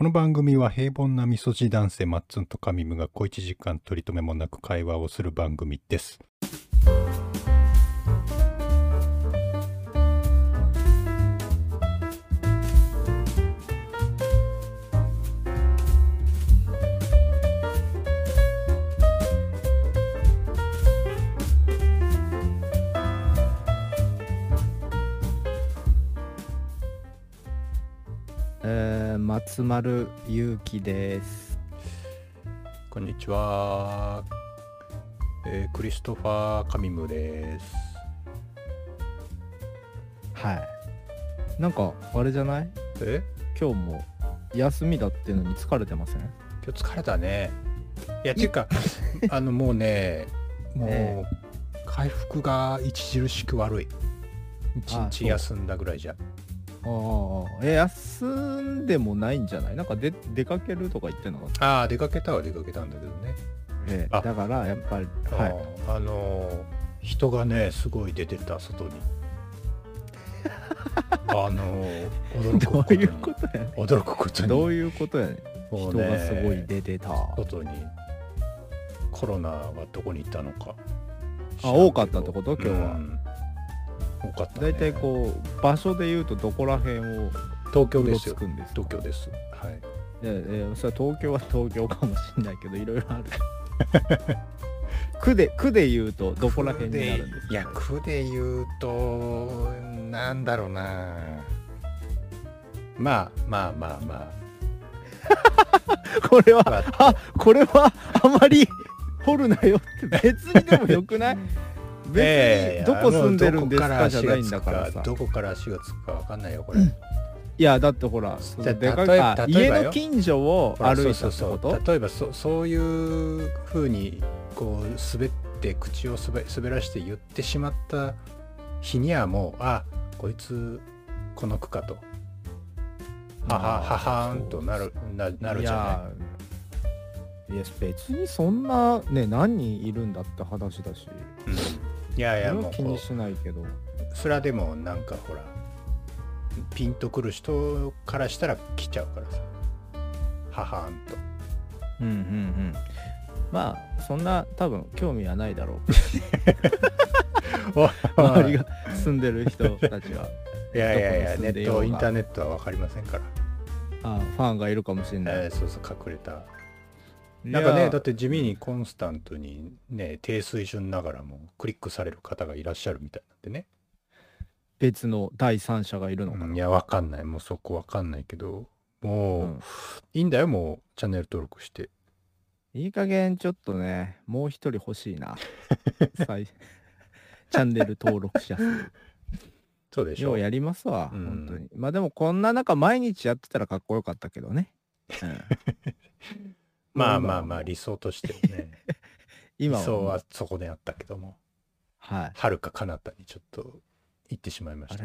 この番組は平凡なみそじ男性マッツンとカミムが小1時間取り留めもなく会話をする番組です。えー、松丸ゆうきです。こんにちは。えークリストファー・カミムです。はい。なんか、あれじゃない？え？今日も休みだっていうのに疲れてません？今日疲れたね。いや、ていうか、あのもうね、もう、え回復が著しく悪い。一日休んだぐらいじゃ。ああ、え、休んでもないんじゃない？なんかで出かけるとか言ってなかった？ああ、出かけたは出かけたんだけどね。えあ。だから、やっぱり、はい。あーあのー人がねすごい出てた外に。あのー驚くどことに。ういうことやね驚くことに。どういうことやねもうね人がすごい出てた。あ、外にコロナはどこに行ったのか。多かったってこと？今日は。うん多かった、ね、だいたいこう、場所で言うとどこら辺を東京ですよ。つくんですか？東京です。はい。いやいやそれは東京は東京かもしれないけどいろいろある。区で区で言うとどこら辺になるんですか？いや区で言うとなんだろうな。まあまあまあま これはあ。これはあまり掘るなよって別にでもよくない？別ええにどこ住んでるんですかじゃないんだからさ。どこから足がつくかわかんないよこれ、いやだってほらでか例えあ例えばよ。家の近所を歩いたってこと？例えばそそういうふうにこう滑って口を滑滑らして言ってしまった日にはもうあこいつこの区かと。ははははーんとなるななるじゃい。やいや別にそんなね何人いるんだって話だし。ない、うん、いやいやもう。気にしないけど。うそれはでもなんかほらピンとくる人からしたら来ちゃうからさ。ははーんと。うんうんうん。まあそんな多分興味はないだろう。周りが住んでる人たちは。いやいやいやネットインターネットは分かりませんから、あファンがいるかもしれない、えーそうそう隠れた。いなんかねやだって地味にコンスタントにね低水準ながらもクリックされる方がいらっしゃるみたいなんでね、別の第三者がいるのかな、うんいやわかんない。もうそこわかんないけどもう、うん。いいんだよもうチャンネル登録して。いい加減ちょっとねもう一人欲しいな。再チャンネル登録者数。そうでしょ。ようやりますわ、うん。本当に。まあでもこんな中毎日やってたらかっこよかったけどね、うん まあまあまあ理想としてはね。理 今は。想はそこであったけども。はい。はるか彼方にちょっと行ってしまいました。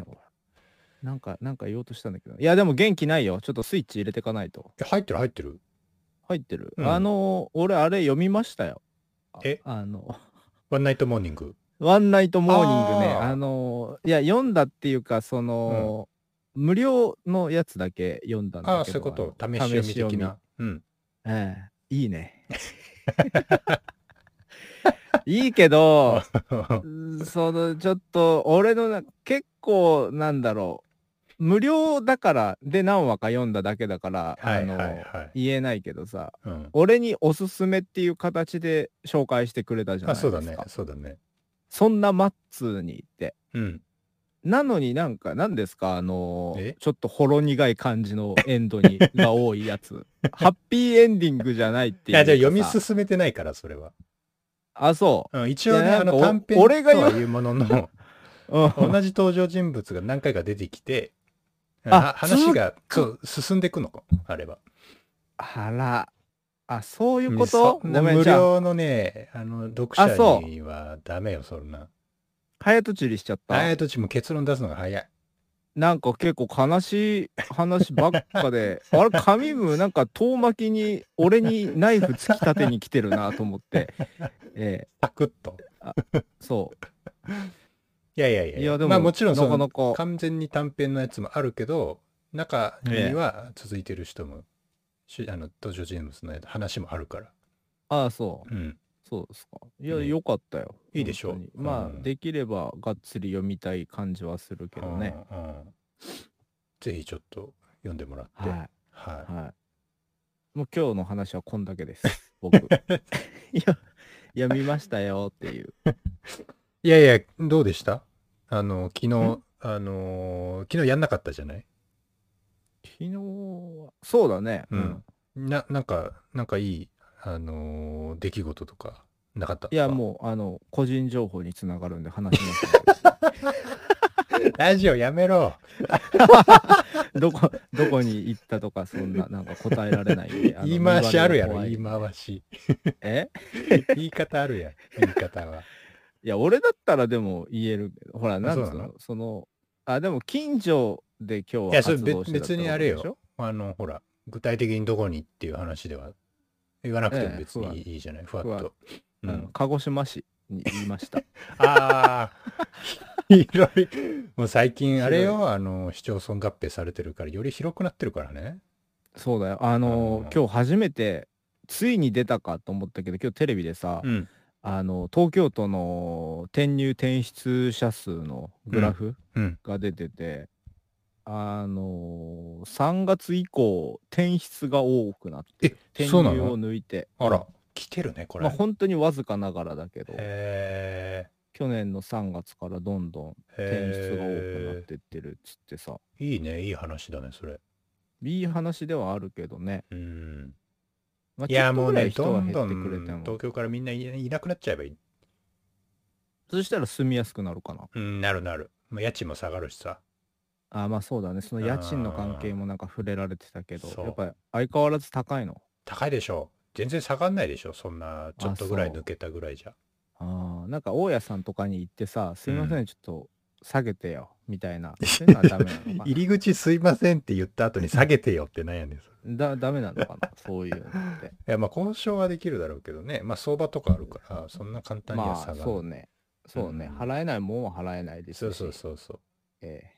なんかなんか言おうとしたんだけど。いやでも元気ないよ。ちょっとスイッチ入れてかないと。え入ってる？入ってる？入ってる、うん。あの俺あれ読みましたよ。あえ？あの。ワンナイトモーニング？ワンナイトモーニングね。あー。あのいや読んだっていうかその、無料のやつだけ読んだんだけど。ああそういうこと。試し読み的な。うん。ええいいね。いいけどそのちょっと俺のな結構なんだろう。無料だからで何話か読んだだけだから、はいはいあのはい言えないけどさうん。俺におすすめっていう形で紹介してくれたじゃないですか。あそうだね。そうだね。そんなマッツーにって。うんなのになんか何ですかあのえ？ちょっとほろ苦い感じのエンドにが多いやつ。ハッピーエンディングじゃないっていうかいやじゃあ読みさ進めてないからそれは、あそう。うん、一応ねあの短編とはいうものの うん。同じ登場人物が何回か出てきてあは話がそう進んでいくのかあればあら。あ、そういうこと？ごめんじゃあ、料のねあの読者にはダメよそんな早とちりしちゃった。早い土地も結論出すのが早いなんか結構悲しい話ばっかで、あれ、紙部なんか遠巻きに俺にナイフ突き立てに来てるなと思って、えパクッとえそう。いやいやいやいやでもまあもちろんその完全に短編のやつもあるけど中には続いてる人もしあの登場人物の話もあるから。ああ、そう。うん。そうですか。いや、ねよかったよ。いいでしょう本当にまあ、うんできればがっつり読みたい感じはするけどね。うんうんぜひちょっと読んでもらって。はい。はい。はい。もう今日の話はこんだけです。僕。いや、読みましたよっていう。いやいや、どうでした？あの、昨日、あのー昨日やんなかったじゃない？昨日は、そうだね。うん。な、なんか、なんかいい、あのー出来事とかなかった？いや、う。もう、あの、個人情報につながるんで話します。ラジオやめろ どこ、どこに行ったとか、そんな、なんか答えられないんで。あの言い回しあるやろ、見言い回し。え？言い方あるやん、言い方は。いや、俺だったらでも言えるけど、ほら、なんつうそうなの、その、あ、でも近所で今日いはやそれ別活動してたって別にあれよことでしょあの、ほら、具体的にどこにっていう話では言わなくても別にいいじゃない、ふわっと。ううんん、鹿児島市に言いました。ああ、広い。もう最近あれよ、あの、市町村合併されてるから、より広くなってるからね。そうだよ。あのうん今日初めて、ついに出たかと思ったけど、今日テレビでさ、うん。あの、東京都の転入転出者数のグラフうん。が出てて、あの3月以降、転出が多くなって転そうなの？入を抜いて。あら、来てるね、これ。まあ本当にわずかながらだけど、へ去年の3月からどんどんえ。転出が多くなっへてってるっつってさ、え。いいね、いい話だね、それ。いい話ではあるけどね。うん。まあ、いや、もうね、どんどん東京からみんないいなくなっちゃえばいい。そしたら住みやすくなるかな。うん、なるなる。まあ家賃も下がるしさ。あまあそうだね。その家賃の関係もなんか触れられてたけど、そうやっぱり相変わらず高いの？高いでしょ。全然下がんないでしょ。そんな、ちょっとぐらい抜けたぐらいじゃ。ああ、なんか大家さんとかに行ってさ、すいません、うちょっと下げてよ、みたいな。そういうのはダメなのかな？入り口すいませんって言った後に下げてよってなんやねん。だダメなのかなそういうのって。や、まあ交渉はできるだろうけどね。まあ相場とかあるから、そんな簡単にはまあ下がる。そうね。そうね、うん払えないもんは払えないですし。そうそうそうそう。えええー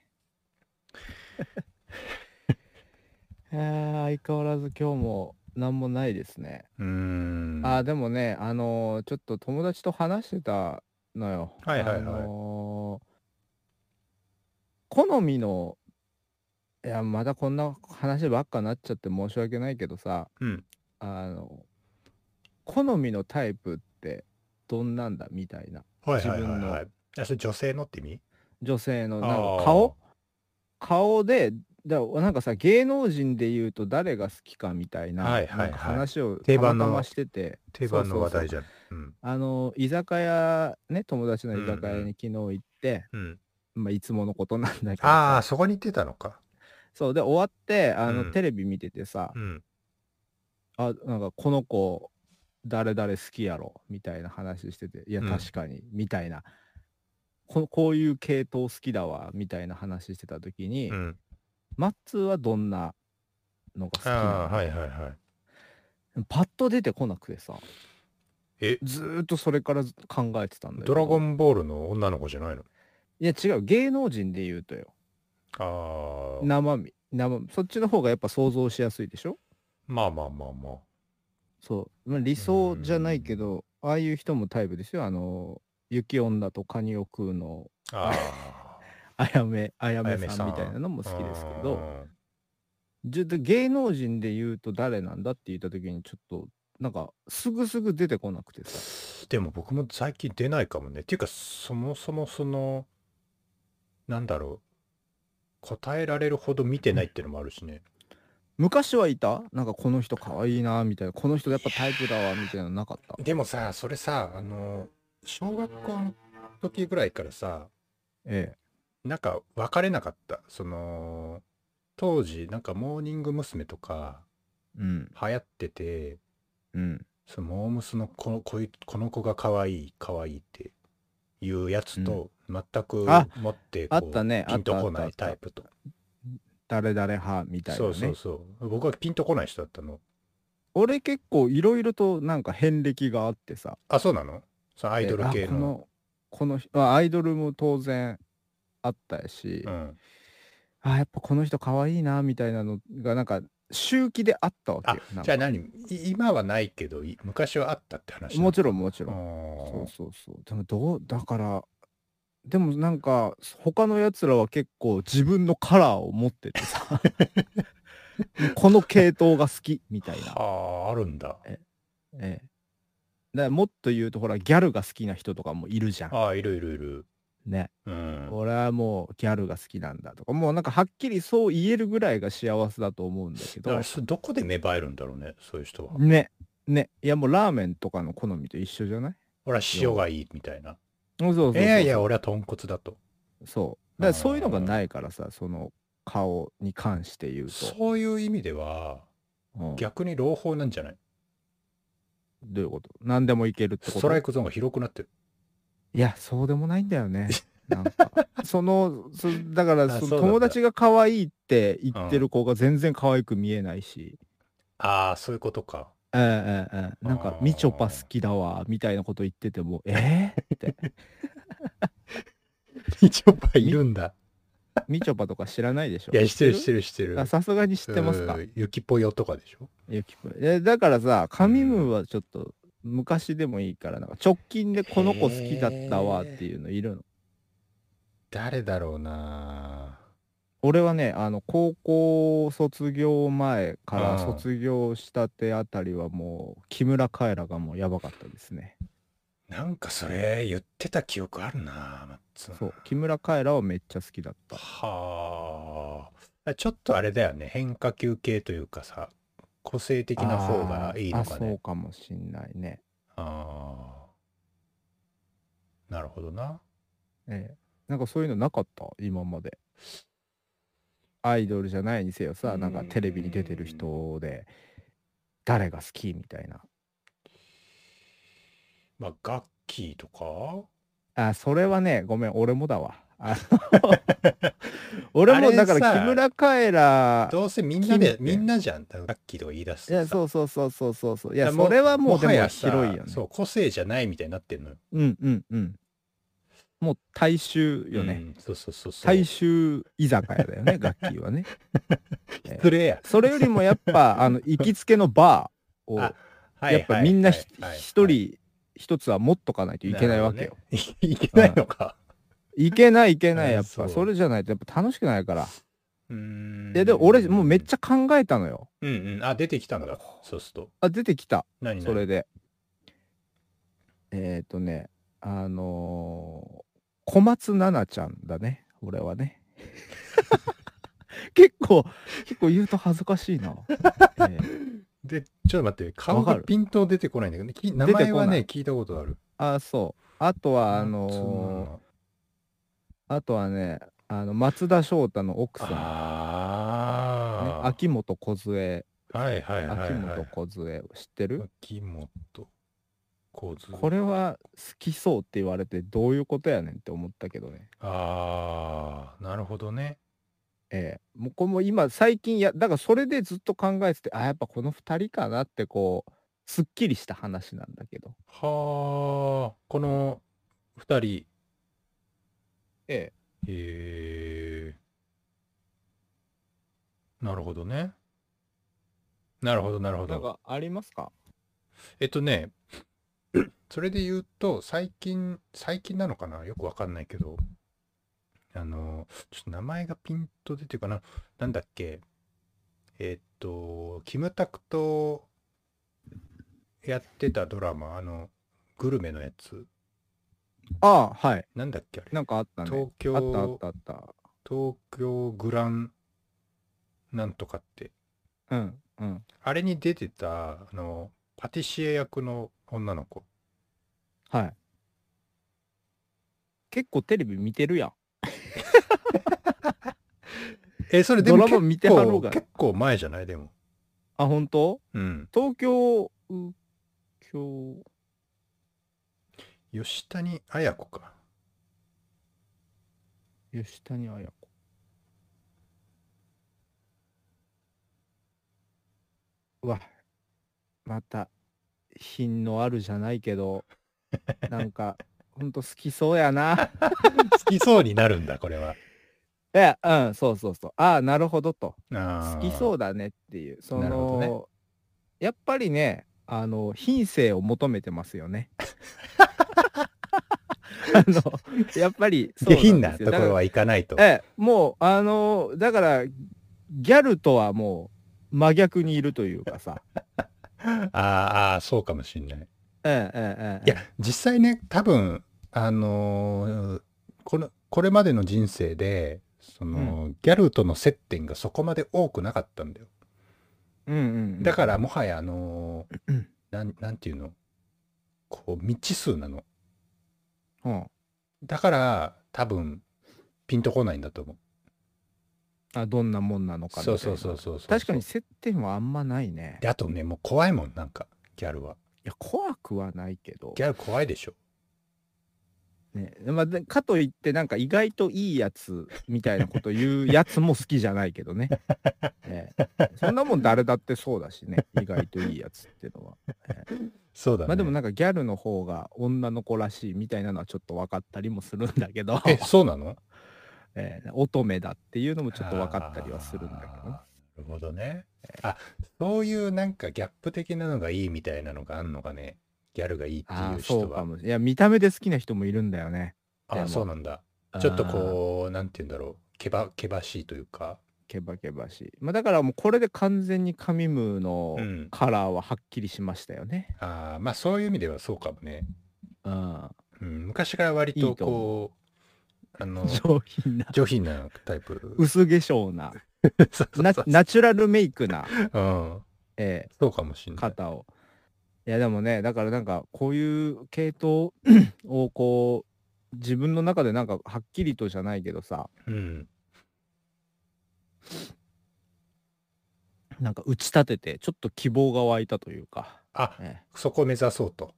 相変わらず今日も何もないですね。うーん。あーでもね、あのーちょっと友達と話してたのよ。はいはいはいあのー好みの、いや、まだこんな話ばっかなっちゃって申し訳ないけどさ、うん。あの、好みのタイプってどんなんだみたいな。はいはいはい自分のそれ女性のって意味？女性のなんか顔？顔でだなんかさ芸能人で言うと誰が好きかみたいな,、はいはいはい話を定番のたまたましてて定番の話題じゃん。うん。あの居酒屋ね友達の居酒屋に昨日行って、うん。まあ、いつものことなんだけどさああ、そこに行ってたのか。そうで終わってあの、うんテレビ見ててさ、うん。あなんかこの子誰々好きやろみたいな話してていやうん確かに、みたいなここういう系統好きだわみたいな話してた時に、うん。マッツーはどんなのが好きなの？はいはいはい。パッと出てこなくてさ。え、ずーっとそれからず考えてたんだよドラゴンボールの女の子じゃないの？いや違う芸能人で言うとよ。ああ。生身。生身。そっちの方がやっぱ想像しやすいでしょ？まあまあまあまあ。そう、まあ、理想じゃないけどああいう人もタイプですよ。あの雪女とカニを食うのあ あやめあやあ。めさんみたいなのも好きですけどうんじゃで芸能人で言うと誰なんだって言った時にちょっとなんかすぐすぐ出てこなくてさでも僕も最近出ないかもね。っていうか、そもそもその、なんだろう。答えられるほど見てないっていうのもあるしね。昔はいた？なんかこの人可愛いなみたいなこの人やっぱタイプだわみたいなのなかった？でもさ、それさ、あの、小学校の時ぐらいからさ、えなんか分かれなかった。その、当時、なんかモーニング娘。とかえうん流行ってて、うんそのモームスのこのこいこの子が可愛い可愛いっていうやつと全くあ持ってこうあったねピンとこないタイプと。誰々派みたいなねそうそうそう。僕はピンとこない人だったの。俺結構いろいろとなんか遍歴があってさあ、そうなの？そのアイドル系の。えあこのこのアイドルも当然あったし、うん。あやっぱこの人可愛いなみたいなのがなんか周期であったわけあよ。じゃあ何？い今はないけどい昔はあったって話もちちろんもちろん。ろそうそうそう。でもどうだからでもなんか他のやつらは結構自分のカラーを持っててさ この系統が好きみたいな。はああるんだええ。だからもっと言うとほらギャルが好きな人とかもいるじゃん。ああいるいるいる。ね。うん。俺はもうギャルが好きなんだとか。もうなんかはっきりそう言えるぐらいが幸せだと思うんだけど。だからそれどこで芽生えるんだろうねそういう人は。ね。ね。いやもうラーメンとかの好みと一緒じゃない？俺は塩がいいみたいな。そうそうそうそう。いやいや俺は豚骨だと。そう。だからそういうのがないからさその顔に関して言うと、そういう意味ではうん。逆に朗報なんじゃない？どういうこと？何でもいけるってこと？ストライクゾーンが広くなってる。いやそうでもないんだよね。なんか。そのそだからその友達が可愛いって言ってる子が全然可愛く見えないし、ああそういうことか。ええええええ。なんかみちょぱ好きだわみたいなこと言っててもえー、って。みちょぱいるんだみちょぱとか知らないでしょ？いや知ってる知ってる？る知ってる。あさすがに知ってますか？うんゆきぽよとかでしょ？ゆきぽよえだからさカミムーはちょっと昔でもいいからなんか直近でこの子好きだったわっていうのいるの？誰だろうな。俺はねあの高校卒業前からうん。卒業したてあたりはもう木村カエラがもうやばかったですねなんかそれ言ってた記憶あるなそう木村カエラはめっちゃ好きだった。はあ。ちょっとあれだよね変化球系というかさ個性的な方がいいのかあーあそうねかもしんないね。ああなるほどな。ええ。なんかそういうのなかった？今まで。アイドルじゃないにせよさなんかテレビに出てる人で誰が好きみたいなまあガッキーとか？あそれはねごめん俺もだわ。あの 俺もだから木村カエラどうせみんなでみんなじゃんガッキーとか言い出すいやうそうそうそうそうそうそう。いやそれはもうでも広いよね。そう個性じゃないみたいになってんのよ。うんうんうん。もう大衆よね、うんそうそうそうそう。大衆居酒屋だよね 楽器はね。失礼や。それよりもやっぱあの行きつけのバーをあやっぱみんな一人一つは持っとかないといけないわけよ。ね。い いけないのか。いけないいけない。あやっぱそう。それじゃないとやっぱ楽しくないから。うーん。いやでも俺もうめっちゃ考えたのよ。うんうん。あ出てきたんだ。そうすると。あ出てきた。何それで。えっ、ー、とねあのー小松菜奈ちゃんだね。俺はね。結構結構言うと恥ずかしいな。ええでちょっと待って顔わかる。がピンと出てこないんだけどね。き名前はね聞いたことある。あそう。あとはあのーあとはねあの松田翔太の奥さん、ね、ああ秋元梢。はいはいはいはい。秋元梢知ってる？秋元小津これは好きそうって言われてどういうことやねんって思ったけどね。ああなるほどねええもうこれも今最近やだからそれでずっと考えててあやっぱこの2人かなってこうすっきりした話なんだけど。はあこの二人。ええ。へえ。なるほどね。なるほどなるほどなんかありますか？えっとね それで言うと最近最近なのかな？よくわかんないけどあのちょっと名前がピンと出てるかななんだっけ？えっとキムタクとやってたドラマあのグルメのやつ。ああはい。なんだっけあれ？なんかあったね。東京あったあったあった。東京グランなんとかって。うんうん。あれに出てたあのパティシエ役の女の子。はい。結構テレビ見てるやん えそれでも結ドラマ見てが。結構前じゃない？でも。あ本当？うん。東京う今日吉谷綾子か。吉谷綾子。うわまた品のあるじゃないけどなんかほんと好きそうやな。好きそうになるんだこれは。やうんそうそうそう。ああなるほどと。好好きそううだねっていう。そなるほどね。のやっぱりねあの品性を求めてますよね。あのやっぱりそう下品なですよ。ところはいかないと。ええもうあのだからギャルとはもう真逆にいるというかさ。あーあー、そうかもしんない。ええええええ。いや、実際ね、多分、あのーこの、これまでの人生で、その、ギャルとの接点がそこまで多くなかったんだよ。うんうんうんだから、もはや、あのーうんなん、なんていうの？こう、未知数なの。うんだから、多分、ピンとこないんだと思う。あどんなもんなのかみたいなそうそうそうそうそう。確かに。接点はあんまないねで、あとね、もう怖いもん、なんか、ギャルは。いや怖くはないけどギャル怖いでしょ。ね。まあ、でかといってなんか意外といいやつみたいなこと言うやつも好きじゃないけどね。ええ。そんなもん誰だってそうだしね。意外といいやつっていうのは、ええ。そうだね。まあでもなんかギャルの方が女の子らしいみたいなのはちょっと分かったりもするんだけど、え、そうなの？ええ。乙女だっていうのもちょっと分かったりはするんだけど。なるほどね。あ、そういうなんかギャップ的なのがいいみたいなのがあんのかね。ギャルがいいってああいう人は。そうかもしれないいや見た目で好きな人もいるんだよねであもそうなんだ。ちょっとこう、なんて言うんだろう。けば、けばしいというか。ケバケバしい、まあ、だからもうこれで完全にカミムーのうんカラーははっきりしましたよね、ああ、まあそういう意味ではそうかもね。うん、うん、昔から割といいとこう、あの、上品な上品なタイプ。薄化粧な そうそうそうナナチュラルメイクな、うん。えそうかもしんーない。方をいやでもねだからなんかこういう系統 をこう自分の中でなんかはっきりとじゃないけどさ。うん。なんか打ち立ててちょっと希望が湧いたというか、あ、えーそこを目指そうと。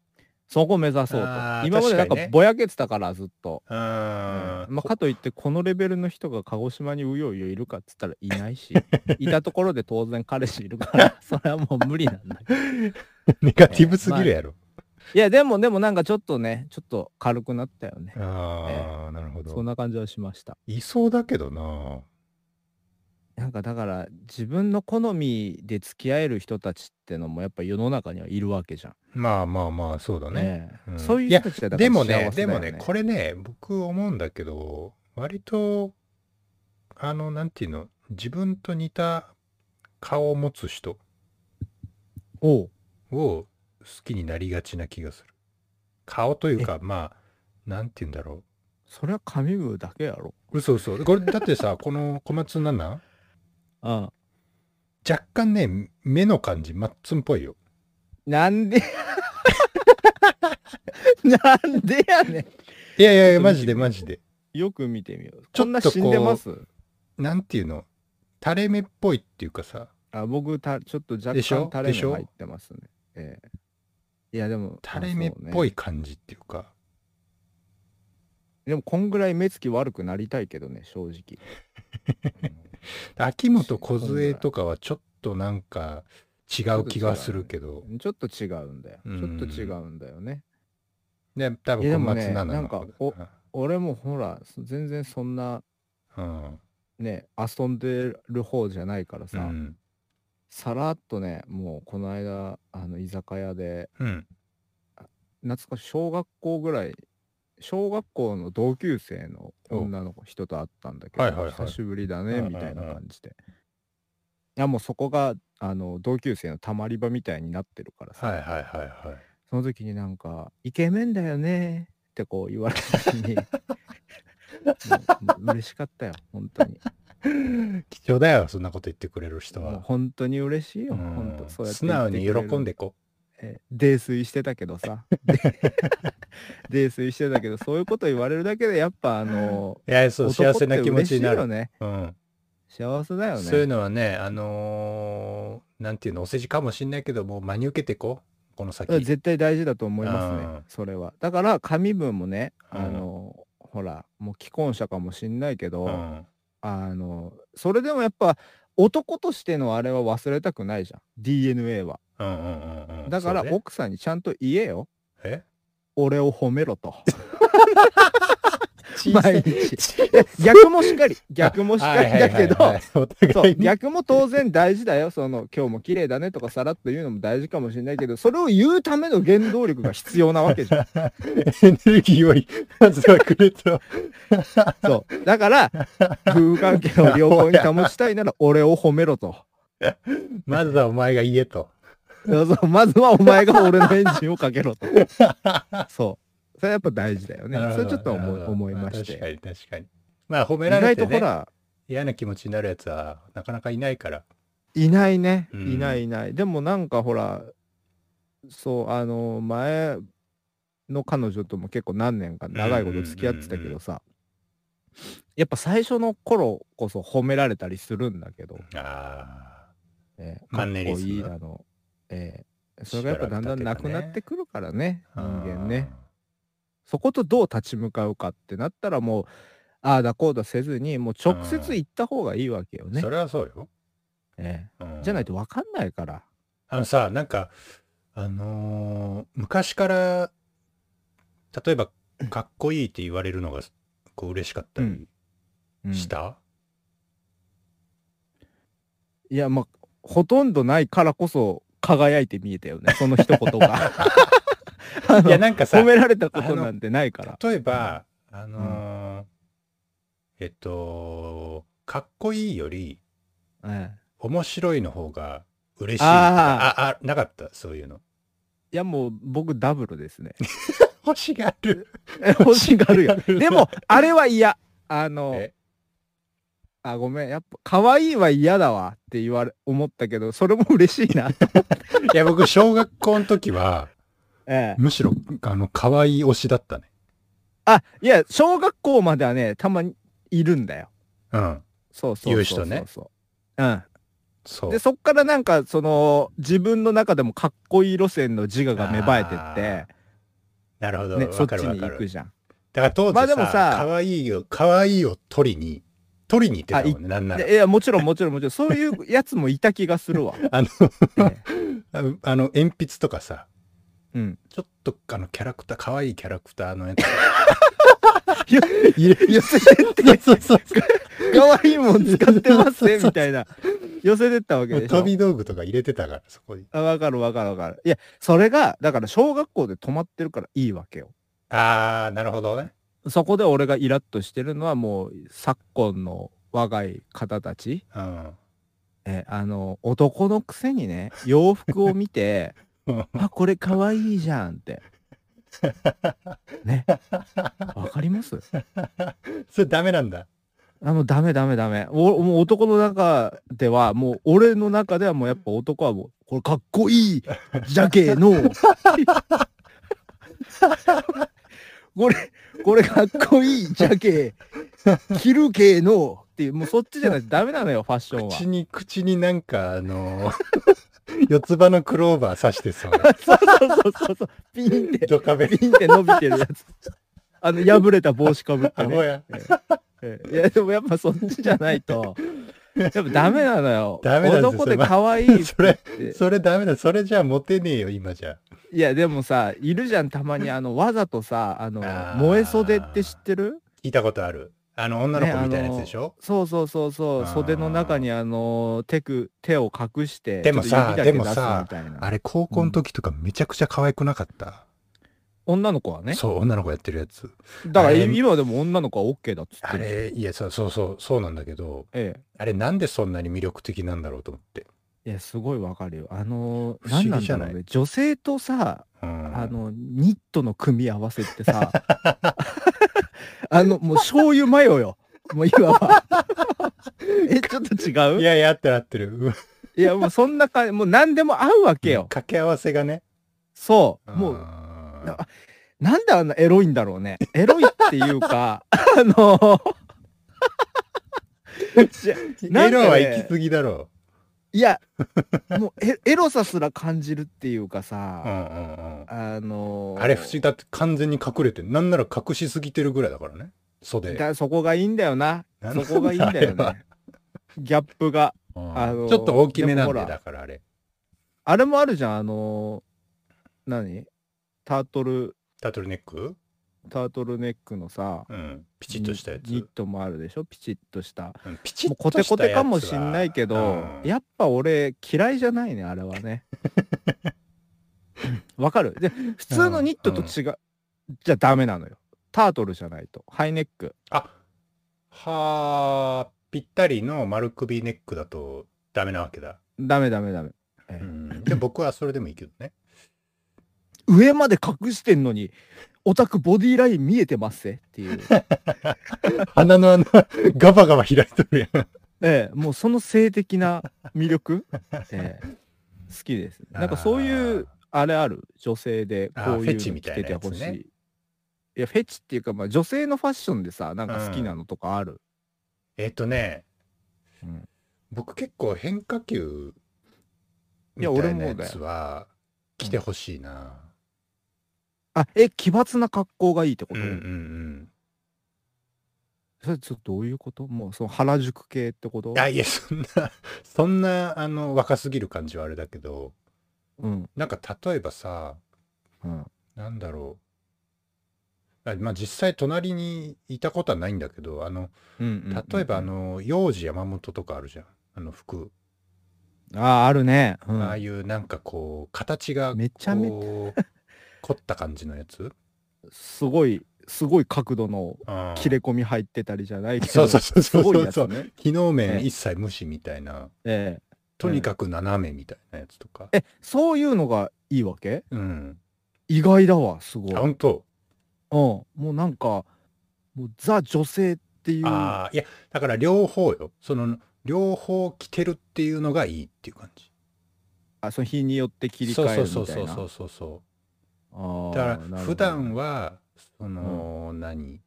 そこ目指そうと。今までなんかぼやけてたからずっと、うーん。まあ、かといってこのレベルの人が鹿児島にうようよいるかっつったらいないし いたところで当然彼氏いるからそれはもう無理なんだけど ネガティブすぎるやろ。いやでもでもなんかちょっとねちょっと軽くなったよねああ、なるほど。そんな感じはしましたいそうだけどな。なんかだから自分の好みで付き合える人たちってのもやっぱ世の中にはいるわけじゃんまあまあまあ、そうだね。うんそういう人たちはだからでもね、でもね、これね、僕思うんだけど、割と、あの、なんていうの、自分と似た顔を持つ人おうを好きになりがちな気がする。顔というか、まあ、なんていうんだろそれは神部だけやろ。う。嘘嘘。これ、だってさ、この小松菜奈？うん若干ね、目の感じ、マッツンっぽいよ。なんで なんでやねいやいやいや、マジでマジで。んよく見てみよう。ちょっとこんな死んでます？なんていうの、垂れ目っぽいっていうかさ、あ僕たちょっと若でしょ？干タレでしょ？目入ってますねええ。いやでも垂れ目っぽい感じっていうか、でもこんぐらい目つき悪くなりたいけどね正直、秋元梢とかはちょっとなんか違う気がするけど、うんちょっと違うんだよ。ちうん。ょっと違うんだよね。ね、多分小松菜奈のなんかお俺もほらそ全然そんなうん、ね遊んでる方じゃないからさ、うん、さらっとねもうこの間あの居酒屋でうん、懐かしい小学校ぐらい小学校の同級生の女の子人と会ったんだけど、はいはいはい。久しぶりだねうんうんうん。みたいな感じで、いやもうそこがあの同級生のたまり場みたいになってるからさ、はいはいはいはい。その時になんか「イケメンだよね」ってこう言われた時に もうもう嬉しかったよ本当に 貴重だよ、そんなこと言ってくれる人もうは。本当に嬉しいよ、うん本当そうやって素直に言ってくれる喜んでこえー泥酔してたけどさ 泥酔してたけどそういうこと言われるだけでやっぱあのう。いや、そう、幸せな気持ちになる。嬉しいよねうん。幸せだよねそういうのはね、あのーなんていうの、お世辞かもしんないけども、真に受けてこう、この先。絶対大事だと思いますねうんそれはだから紙分もねうんあのほらもう既婚者かもしんないけど、うん。あのそれでもやっぱ男としてのあれは忘れたくないじゃん。DNA は。うんうんうんうん。だから奥さんにちゃんと言えよ。え？俺を褒めろと 毎日。逆もしっかり。逆もしっかりだけど、逆も当然大事だよ。その今日も綺麗だねとかさらっと言うのも大事かもしれないけどそれを言うための原動力が必要なわけじゃん。エネルギーをまずはくれと。そう。だから夫婦関係を良好に保ちたいなら俺を褒めろと。まずはお前が言えと。まずはお前が俺のエンジンをかけろと。そうそれやっぱ大事だよね。それちょっと思い思いまし確かてに確かに。まあ褒め意られてね。外とほら嫌な気持ちになるやつはなかなかいないから。いないね、うん。いないいない。でもなんかほらそうあの前の彼女とも結構何年か長いこと付き合ってたけどさ、やっぱ最初の頃こそ褒められたりするんだけど、あえーマンネリズム。かっこいいだの、えーそれがやっぱだんだんなくなってくるからねあ。人間ね。そことどう立ち向かうかってなったらもうああだこうだせずにもう直接言った方がいいわけよねそ。れはそうよ。えうんーじゃないと分かんないから。あのさ、なんか、あのー昔から、例えば、かっこいいって言われるのが、こう、嬉しかったりうんした、いやまあほとんどないからこそ輝いて見えたよねその一言が。いや、なんかさ褒、められたことなんてないから。例えば、あのーえっと、かっこいいより、ええ面白いの方が嬉しい。ああ、あ、なかった、そういうの。いやもう僕ダブルですね。欲しがる。欲しがるよ。でもあれは嫌。あのえ？あごめんやっぱ可愛いは嫌だわって言われ思ったけどそれも嬉しいな。いや、僕、小学校の時は、ええ、むしろ、あの、可愛い推しだったね。あいや小学校まではねたまにいるんだよ。うん。そうそうそうそう。言う人ねうん。そう。でそっからなんかその自分の中でもかっこいい路線の自我が芽生えてってなるほど。ね、そわっちに。行くじゃん。だから当時さ、まあでもさ可愛いを、可愛いを取りに、取りに行ってたもんね、なんなら。いやもちろんもちろんもちろんそういうやつもいた気がするわ。あの、えあの あの、鉛筆とかさ、えうん。ちょっとあのキャラクター、可愛いキャラクターのやつ。寄せてってそうそう可愛いもん使ってますねみたいな 寄せてったわけでしょ飛び道具とか入れてたから、そこに。あ分かる分かる分かるいやそれがだから小学校で止まってるからいいわけよあー、なるほどね。そこで俺がイラッとしてるのはもう昨今の若い方たちうん。えあの男のくせにね洋服を見て あこれ可愛いじゃんって。ね。わかります？それダメなんだ。あのダメダメダメ。おもう男の中ではもう俺の中ではもうやっぱ男はもうこれかっこいいジャケの。これこれかっこいいジャケ着る系のっていうもうそっちじゃないとダメなのよファッションは。口に、口になんか、あのー、四つ葉のクローバー刺してそう。そうそうそうそうピンってドカベピンって伸びてるやつ。あの破れた帽子かぶってね。や。ええ。いやでもやっぱそっちじゃないと。やっぱダメなのよ。ダメなんですよ。男で可愛い それって。それダメだ。それじゃモテねえよ、今じゃ。いやでもさいるじゃんたまに。あのわざとさあのあー。燃え袖って知ってる？聞いたことある。あの、女の子みたいなやつでしょ、そうそうそうそう。袖の中にあの手く手を隠してでもさでもさ出すみたいな。あれ、高校の時とかめちゃくちゃ可愛くなかった？女の子はね。そう、女の子やってるやつ。だから今でも女の子は OK だっつってる。あれ、いや、そうそうそう、そうなんだけど、えあれなんでそんなに魅力的なんだろうと思って？えいやすごいわかるよ。あのなんないだろうね。女性とさうん、あのニットの組み合わせってさ。あのもう醤油マヨよ。もういわばえちょっと違う？いやいや、合ってる合ってる。いやもうそんな感じもう何でも合うわけよ、掛け合わせがね。そう。もうななんであんなエロいんだろうね。エロいっていうか あの エロは行き過ぎだろいやもうエエロさすら感じるっていうかさ、んうんうん。あのーあれ不思議だって完全に隠れてるなんなら隠しすぎてるぐらいだからね。袖。だそこがいいんだよな。そこがいいんだよね。ギャップが。うん。あのーちょっと大きめなんでだからあれ。あれもあるじゃんあのー何？タートル。タートルネック？タートルネックのさ、うん、ピチッとしたやつニニットもあるでしょ？ピチッとした。うんピチッもうコテコテかもしんないけど、うんやっぱ俺嫌いじゃないね、あれはね。わかる？で、普通のニットと違う、じゃダメなのよ。タートルじゃないと。ハイネック。あはあぴったりの丸首ネックだとダメなわけだ、ダメダメダメ。ええうん、で僕はそれでもいいけどね上まで隠してんのに、オタクボディライン見えてますぜっていう。鼻の穴ガバガバ開いてるやんええ、もうその性的な魅力、ええ、好きです。なんかそういう、あれある女性でこういうの着ててほしい。いや、フェチっていうか、まあ女性のファッションでさ、なんか好きなのとかある？えっとねうん僕結構変化球みたいなやつは着てほしいなあ、え、奇抜な格好がいいってこと、うんうんうん。それちょっとどういうこと？もうその原宿系ってこと？あいやそんなそんなあの若すぎる感じはあれだけど。うん。なんか例えばさうん。なんだろう。あまあ実際隣にいたことはないんだけどあのうん例えばあ、の幼児山本とかあるじゃん。あの服、ああ、あるね。うん。ああいうなんかこう形がめちゃめこう凝った感じのやつ？すごい、すごい角度のうん切れ込み入ってたりじゃないけど、そうそうそうそうそうそう。機能ええ面一切無視みたいなえとにかく斜めみたいなやつとかえ。え、そういうのがいいわけ？うん意外だわ、すごい。あ本当？うん。もうなんか、もうザ女性っていう。ああいやだから両方よその両方着てるっていうのがいいっていう感じあその日によって切り替えるみたいな。そうそうそうそうそうそだから普段はその、何？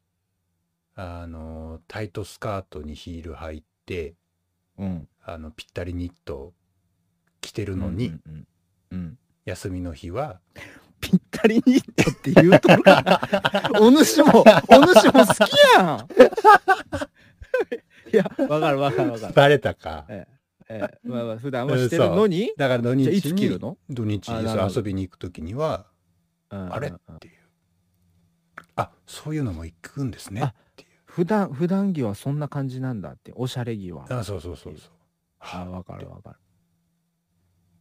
あのタイトスカートにヒール履いてうん。あのぴったりニット着てるのに、うんうんうん。うん。休みの日は ぴったりニットって言うとこかな お主も、お主も好きやん。いや、わかるわかるわかる。バレたか。ええええ。まあまあ普段はしてるのに、だから土日じゃあいつ切るにの？土日あなるほど。遊びに行く時にはあれ？っていう。あそういうのも行くんですね。あっていう。普段、普段着はそんな感じなんだって、おしゃれ着は。あそうそうそうそう。あ、わかるわかる。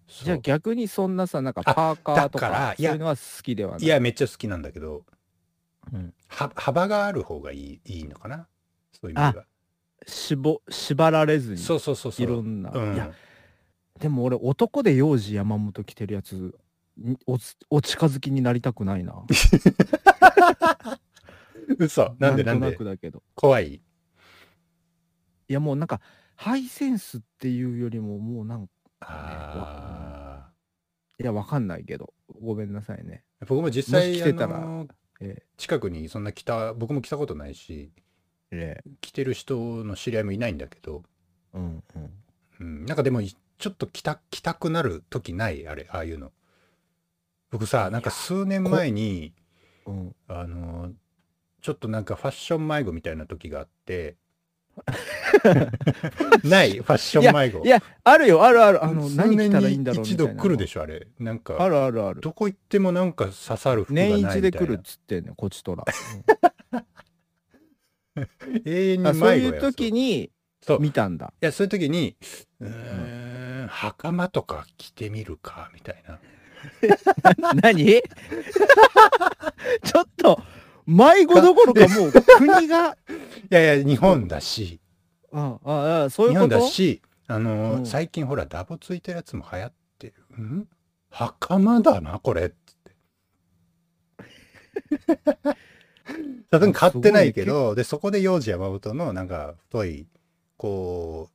じゃあ逆にそんなさ、なんかあパーカーとだかそういうのは好きではない？いやめっちゃ好きなんだけどうん。は幅がある方がいいいいのかな？そういう意味では。絞、縛られずに。そうそうそうそう。いろんな。うん。いや、でも俺、男で幼児山本着てるやつ、んおつお近づきになりたくないな。嘘。なんでなんとで？なくだけど。怖い？いや、もうなんか、ハイセンスっていうよりも、もうなんか、あいや、わかんないけど、ごめんなさいね。ー僕も実際もし着てたらあのえ近くにそんな着た僕も着たことないしえ着てる人の知り合いもいないんだけど、うんうん。うん、なんかでもちょっと着た着たくなる時ない？あれああいうの僕さなんか数年前にうん、あのちょっとなんかファッション迷子みたいな時があって ない？ファッション迷子。いや、あるよ、あるある。あの、数何着年たらいいんだろう一度来るでしょあれ。なんあかるあるある。どこ行ってもなんか刺さる服がない年一で来るっつってんねこちとら。永遠にうんあそういう迷子や時にそう。見たんだ。いやそういう時にうーん袴とか着てみるかみたいな何？ちょっと、迷子どころかもう国が、いやいや日本だし。あああそうい日うこと？本だしあのーうん。最近ほらダボついたやつも流行ってる。ん？袴だなこれっつって。多分買ってないけどでそこで幼児山本のなんか太いこ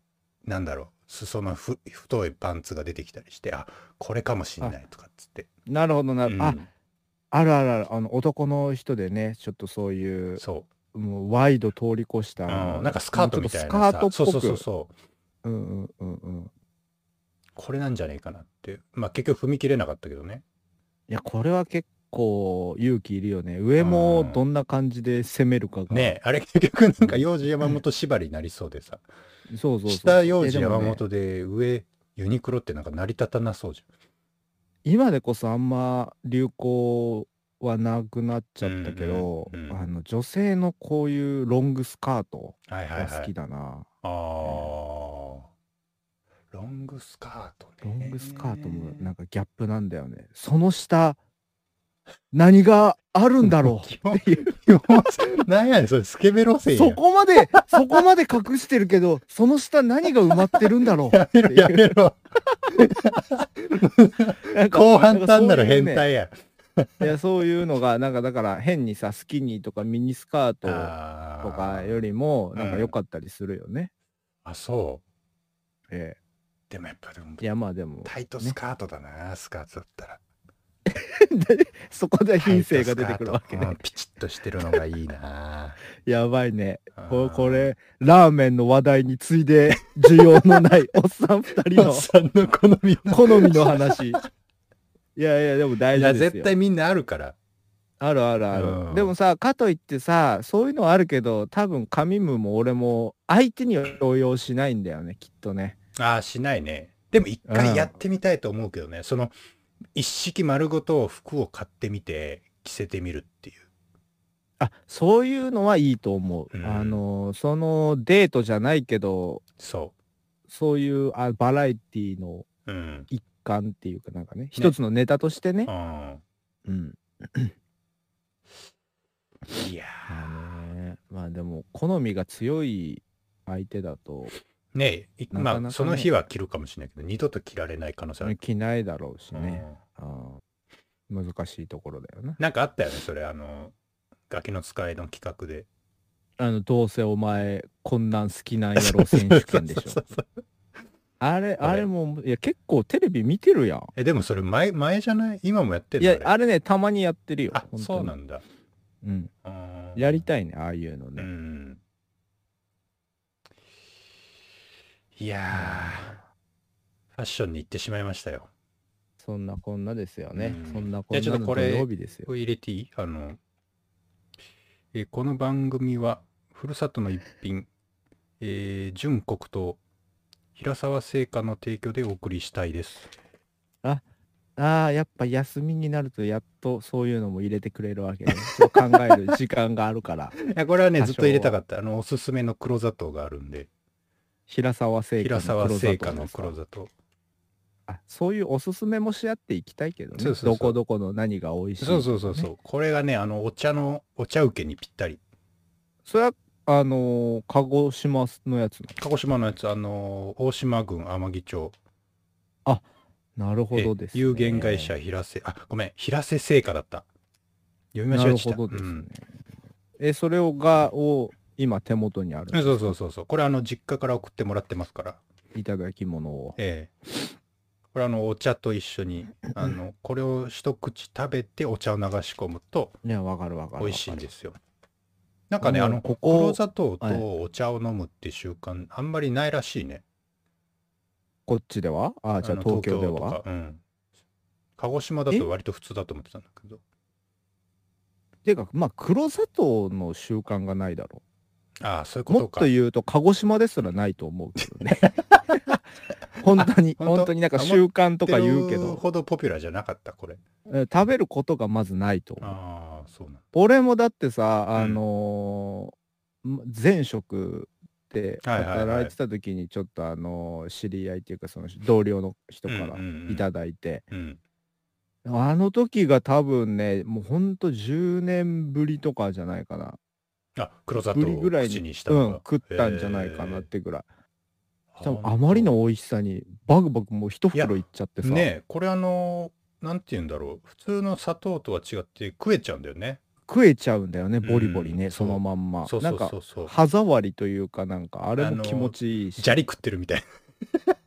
うなんだろう裾のふ太いパンツが出てきたりしてあこれかもしんないとかっつって、なるほどな。るほど。あうん、あるあるある。あの、男の人でね、ちょっとそういう、そう。もうワイド通り越した、うん、なんかスカートみたいなスカートっぽく。そうそうそうそう。うんうんうんうん。これなんじゃねえかなって。まあ結局踏み切れなかったけどね。いや、これは結構勇気いるよね。上もどんな感じで攻めるかが。ねえ。あれ結局なんか幼児山本縛りになりそうでさそうそうそう。下幼児山本で上ユニクロってなんか成り立たなそうじ今でこそあんま流行はなくなっちゃったけど、うんうんうんあの女性のこういうロングスカートはいはいはいが好きだな。あーロングスカートロねングスカートもなんかギャップなんだよね。その下、何があるんだろう 基本っていう。なんやねんそれスケベ路線やそこまで、そこまで隠してるけど、その下何が埋まってるんだろう。やめろやめろ後半単なる変態やそういや、そういうのが、なんかだから変にさ、スキニーとかミニスカートとかよりも、なんかうん良かったりするよね。あそうえでもやっぱでもえ。いや、まあでも、タイトスカートだな、スカートだったら そこで品性が出てくるわけね。ピチッとしてるのがいいな やばいね。これ、ラーメンの話題に次いで需要のないおっさん二人 おっのさんの好みの好みの話。いやいや、でも大事ですよ。絶対みんなあるからあるあるある。うんでもさ、かといってさ、そういうのはあるけど、多分、カミムも俺も相手には応用しないんだよね、きっとね。ああしないねでも一うん回やってみたいと思うけどね、その一式丸ごと服を買ってみて着せてみるっていう。あ、そういうのはいいと思う。うん。あの、そのデートじゃないけど、そそういうあバラエティのううん。一環っていうかなんかね、一つのネタとしてね。うん。うん。いやまあね、まあでも、好みが強い相手だと、ーねえいなかなかねまあその日は着るかもしれないけど二度と着られない可能性ある、着ないだろうしうんね。あー難しいところだよな。なんかあったよねそれあのガキの使いの企画であの、どうせお前、こんなん好きなんやろ選手権でしょそう。そうそうあれ、れあれも、いや、結構テレビ見てるやん。えでもそれ前前じゃない？今もやってるいや、あれね、たまにやってるよ。あ本当にそうなんだうん。うんやりたいね、ああいうのうね。んいやーファッションに行ってしまいましたよそんなこんなですよね。うんそんなこんなの土ちょっとこれ曜日ですよこ。れ入れていい？あの、えーこの番組は、ふるさとの一品、えー純国と平沢製菓の提供でお送りしたいです。ああ、やっぱ休みになると、やっとそういうのも入れてくれるわけね。ちょっと考える時間があるから。いや、これはね、多少ずっと入れたかった。あの、おすすめの黒砂糖があるんで、平沢製菓平沢の製菓の黒砂糖。あそういうおすすめもし合っていきたいけどね。そうそうそうどこどこの何が美味しい、そうそうそうそう。これがね、あの、お茶の、お茶受けにぴったり。それは、あのー鹿児島のやつな鹿児島のやつ、あの、大島郡天城町。なるほえどです、ね。有限会社平瀬、あ、ごめん、平瀬製菓だった。読み間なる違えちゃった。ほどですね。うんえ、それをが、を今手元にある。そうそうそうそう。これあの実家から送ってもらってますから。いただき物を。ええ。これあのお茶と一緒にあのこれを一口食べてお茶を流し込むといや、わかるわかる。美味しいんですよ。なんかねああののここ黒砂糖はいとお茶を飲むって習慣あんまりないらしいね。こっちでは？あ、じゃあの東京でとはかうん。鹿児島だと割と普通だと思ってたんだけど。ていうか、まあ、黒砂糖の習慣がないだろああ、そういうう。もっこと言うと、鹿児島ですらないと思うけどね。本当に、本当？になんか習慣とか言うけど、ほどポピュラーじゃなかった、これ。え食べることがまずないと思う。ああ、そうな。俺もだってさ、あのーん前職で働いてた時にちょっとあのー知り合いっていうかその同僚の人からいただいて、うん。あの時が多分ねもうほんと10年ぶりとかじゃないかなあ、黒砂糖をぶりぐらい口ににしたのが。うん、食ったんじゃないかなってぐらい、あまりの美味しさにバクバクもう一袋いっちゃってさ、ねえこれあのなんて言うんだろう。普通の砂糖とは違って食えちゃうんだよね。食えちゃうんだよねボリボリね、う。んそのまんま。そうそうなんかそう。そう歯触りというかなんかあれも気持ちいいし。砂利食ってるみたい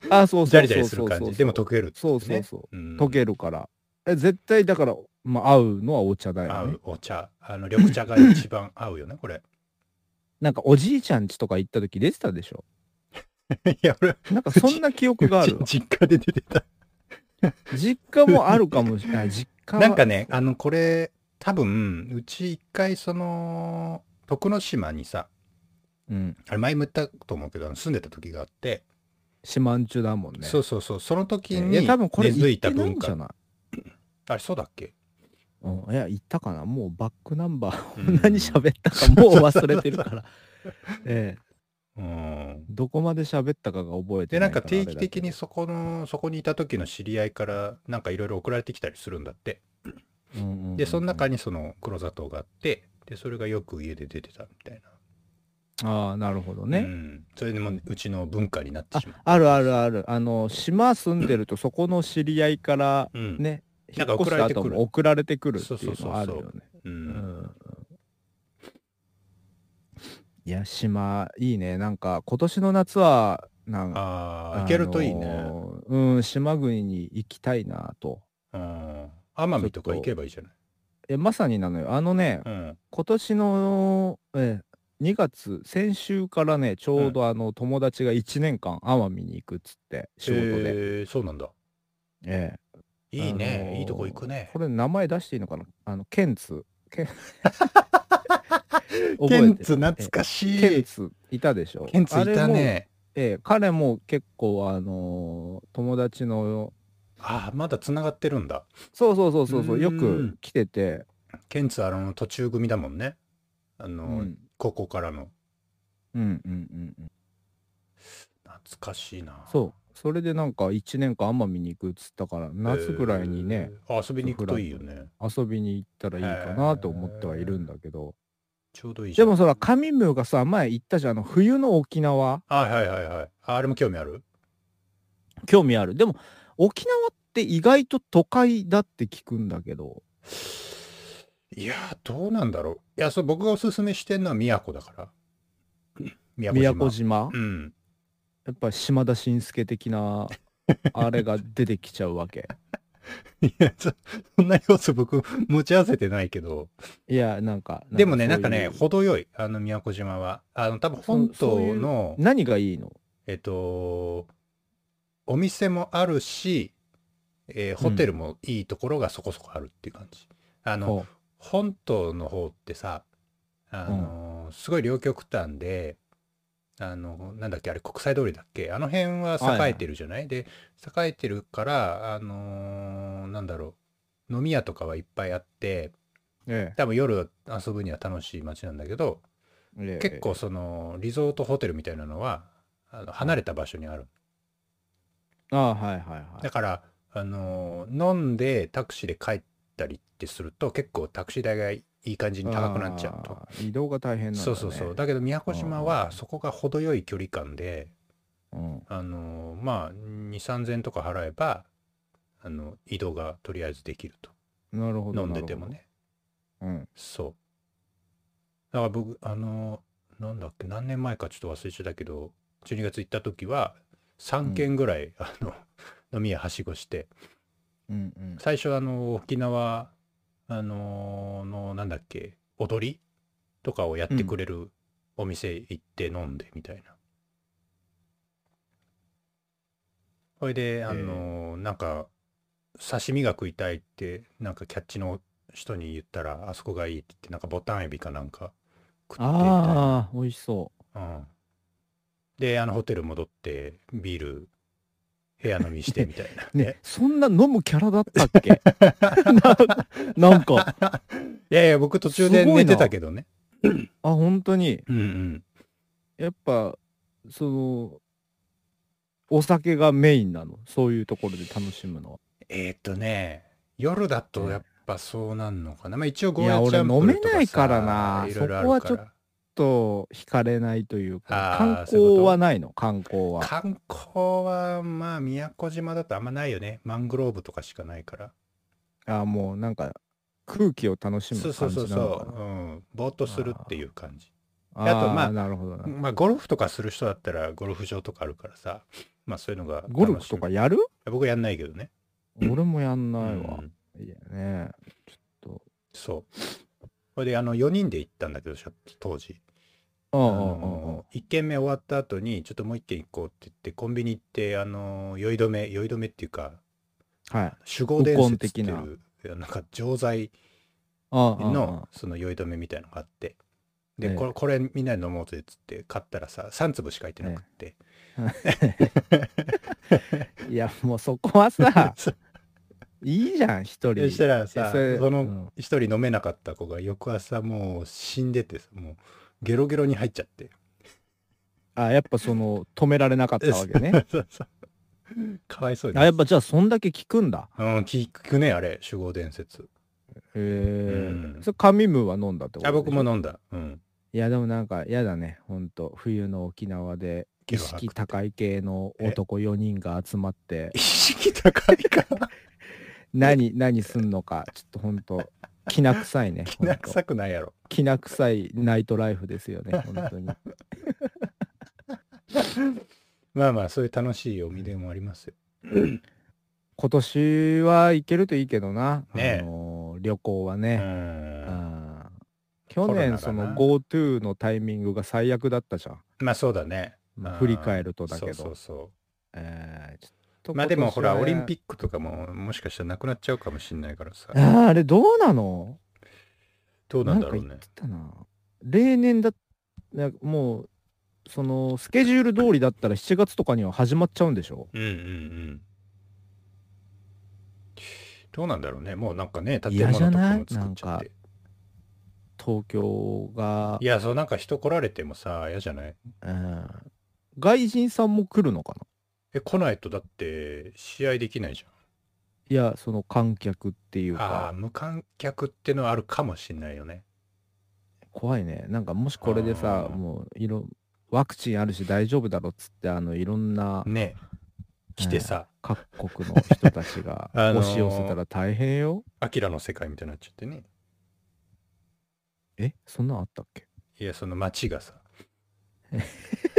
あそうなジャリジャリそう。そうそうする感じ。でも溶けるってそうねそうそう、うん。溶けるからえ絶対だから、まあ、合うのはお茶だよね。合うお茶。あの緑茶が一番 合うよねこれ。なんかおじいちゃん家とか行った時出てたでしょ？いや俺なんかそんな記憶があるわ。実家で出てた。実家もあるかもしれない。実家は。なんかねあのこれ多分うち一回その徳之島にさうん。あれ前も言ったと思うけど住んでた時があって、四万十だもんね。そうそうそう。その時いにや多分これ根付いた文化。んじゃない？あれそうだっけ？うん、いや、言ったかな？もうバックナンバー、うん何喋ったかもう忘れてるから。ええ、うん。どこまで喋ったかが覚えてで、なんか定期的にあそこの、そこにいた時の知り合いから、なんかいろいろ送られてきたりするんだって。で、その中にその黒砂糖があって、で、それがよく家で出てたみたいな。ああ、なるほどね。うん。それでもううちの文化になってあしまう。あるあるある。あの、島住んでるとそこの知り合いからうん。ね、引っ越した後も送られてくるっていうのそうそうそうあるよね。いや、島、いいね。なんか、今年の夏は、なんか、ああ、行けるといいね。うん、島国に行きたいなと。うん。奄美とか行けばいいじゃない？え、まさになのよ。あのね、うん。今年の、え、2月、先週からね、ちょうどあの、友達が1年間奄美に行くっつって、仕事で。えー、そうなんだ。ええいいね、あのーいいとこ行くねこ。れ名前出していいのかな？あの、ケンツ。ケン ケンツ懐かしい。ケンツいたでしょケンツいた。ね。ええ彼も結構あのー友達のああ、まだ繋がってるんだ。そうそうそうそうそううよんく来てて、ケンツあの途中組だもんね。あうの、ん、高校からの。うんうんうんうん懐かしいな。そうそれでなんか1年間奄美に行くっつったから夏ぐらいにね、えー。あ遊びに行くといいよね。遊びに行ったらいいかなと思ってはいるんだけど、ちょうどいいじゃん。でもそら上ムがさ前言ったじゃんあの冬の沖縄はいはいはいはい。ああれも興味ある？興味あるでも沖縄って意外と都会だって聞くんだけどいやー、どうなんだろう。いや、そう、僕がおすすめしてんのは宮古だから。宮宮古島？うん。やっぱ島田紳介的な あれが出てきちゃうわけいや、そそんな要素僕持ち合わせてないけど。いやなんかでもね、なんかね、程よい、あの宮古島は。あの、多分本そういう島の、何がいいの？えっと、お店もあるし、えーホテルもいいところがそこそこあるっていう感じ。あの、ほ本島の方ってさ、あのーすごい両極端で、あの、なんだっけ、あれ国際通りだっけ？あの辺は栄えてるじゃない、で、栄えてるから、あのーなんだろう、飲み屋とかはいっぱいあって、うえ。多分夜遊ぶには楽しい街なんだけど、ええ。え結構その、リゾートホテルみたいなのは、あの離れた場所にある。ああはいはいはい。だから、あのー飲んでタクシーで帰ったりってすると結構タクシー代がいい感じに高くなっちゃうと。移動が大変なんだ、ね、そうそうそう。だけど宮古島うんはそこが程よい距離感で、うん、あのーまあ、2、3000円とか払えば、あの、移動がとりあえずできると。なるほど飲んでてもね。なるほど、そう。だから僕、あのーなんだっけ、何年前かちょっと忘れちゃったけど、12月行った時は、3軒ぐらい、あの、飲み屋はしごして、うん、うんうん最初あの沖縄あのーのなんだっけ踊りとかをやってくれるお店行って飲んでみたいな。それであのーなんか刺身が食いたいってなんかキャッチの人に言ったらあそこがいいって言ってなんかボタンエビかなんか食ってみたいな。ああ美味しそうん、であのホテル戻ってビール部屋飲みしてみたいな。う ねそんな飲むキャラだったっけ？な なんかいやいや僕途中で寝てたけどね。あ本当にうんうん。やっぱそのお酒がメインなの？そういうところで楽しむのはえーっとね、夜だとやっぱそうなんのかな。まあ一応ゴーヤチャンプル俺とかさ飲めないからないろいろあそこはちょっるから。と惹かれないというかあ観光はないの？観光は観光はまあ宮古島だとあんまないよね。マングローブとかしかないから。あーもうなんか空気を楽しむそうそう感じそうそなのかなう。うん。ぼーっとするっていう感じ。ああとまあーなるほどなまあゴルフとかする人だったらゴルフ場とかあるからさ。まあそういうのが。ゴルフとかやる？僕やんないけどね。俺もやんないわうん。いやねちょっとそう。これであの4人で行ったんだけど、当時。ああああああの1軒目終わった後にちょっともう1軒行こうって言ってコンビニ行ってあの酔い止め酔い止めっていうかあはい。守護伝説っていうなんか錠剤のその酔い止めみたいのがあって。で、ええ。これこれみんなで飲もうぜっつって買ったらさ3粒しか入ってなくって、あ いやもうそこはさ いいじゃん、一人。そしたらさえそのん。一人飲めなかった子が翌朝もう死んでてさもうゲロゲロに入っちゃって。あ、やっぱその、止められなかったわけね。そうそう。かわいそうにあ、やっぱじゃあそんだけ効くんだ。うん聞くねあれ。守護伝説。へえ。うん。それ、紙ムーは飲んだってことあ僕もん飲んだ。うん。いや、でもなんか、やだね。ほんと。冬の沖縄で、意識高い系の男4人が集まって。意、識高いか。何、何すんのか、ちょっとほんと、きな臭いね。きな臭くないやろきな臭いナイトライフですよね、本当に。まあまあそういう楽しい思い出もありますよ今年は行けるといいけどな、ねえあのー旅行はうね。去年その GoTo のタイミングが最悪だったじゃん。まあそうだねまあうん振り返るとだけど。そうそうそえーちょっまあでもほらオリンピッックとかももしかしたらなくなっちゃうかもしれないからさ。ク。あーあれどうなの？どうなんだろうね。例年だなもうそのスケジュール通りだったら7月とかには始まっちゃうんでしょ？うんうんうん。どうなんだろうね。もうなんかね建嫌物とかも作っちゃって。東京が。い、やそうなんか人来られてもさ嫌じゃない？うん。外人さんも来るのかな？え来ないとだって試合できないじいやその観客っていうゃんああか無観客ってのはあるかもしれないよね。怖いね。なんかもしこれでさもういろワクチンあるし大丈夫だろっつってあのいろんなね来てさ。各国の人たちが あのー押し寄せたら大変よ。アキラの世界みたいになっちゃってね。えそんなんあったっけ？いやその街がさ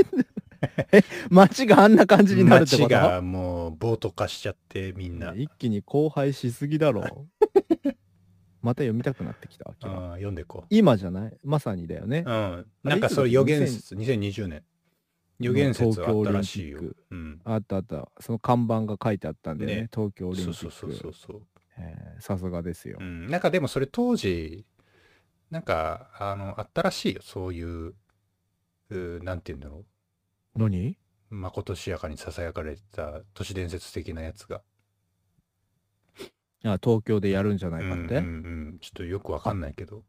街があんな感じになるってこと？街がもう暴徒化しちゃってみんな。一気に荒廃しすぎだろ。また読みたくなってきたわけあー読んでこ今じゃない？まさにだよね。う。うんなんかそう予言説2020年。予言説はあったらしいよ。うん。あったあった。その看板が書いてあったんでね。ね。東京オリンピそうそうそうそッうそう。さすがですよ。う。ん、なんかでもそれ当時なんかあのあったらしいよ。そういううーなんて言うんだろ何？うまことしやかにささやかれてた都市伝説的なやつが。あ東京でやるんじゃないかって、うんうんうん、ちょっとよくわかんないけど。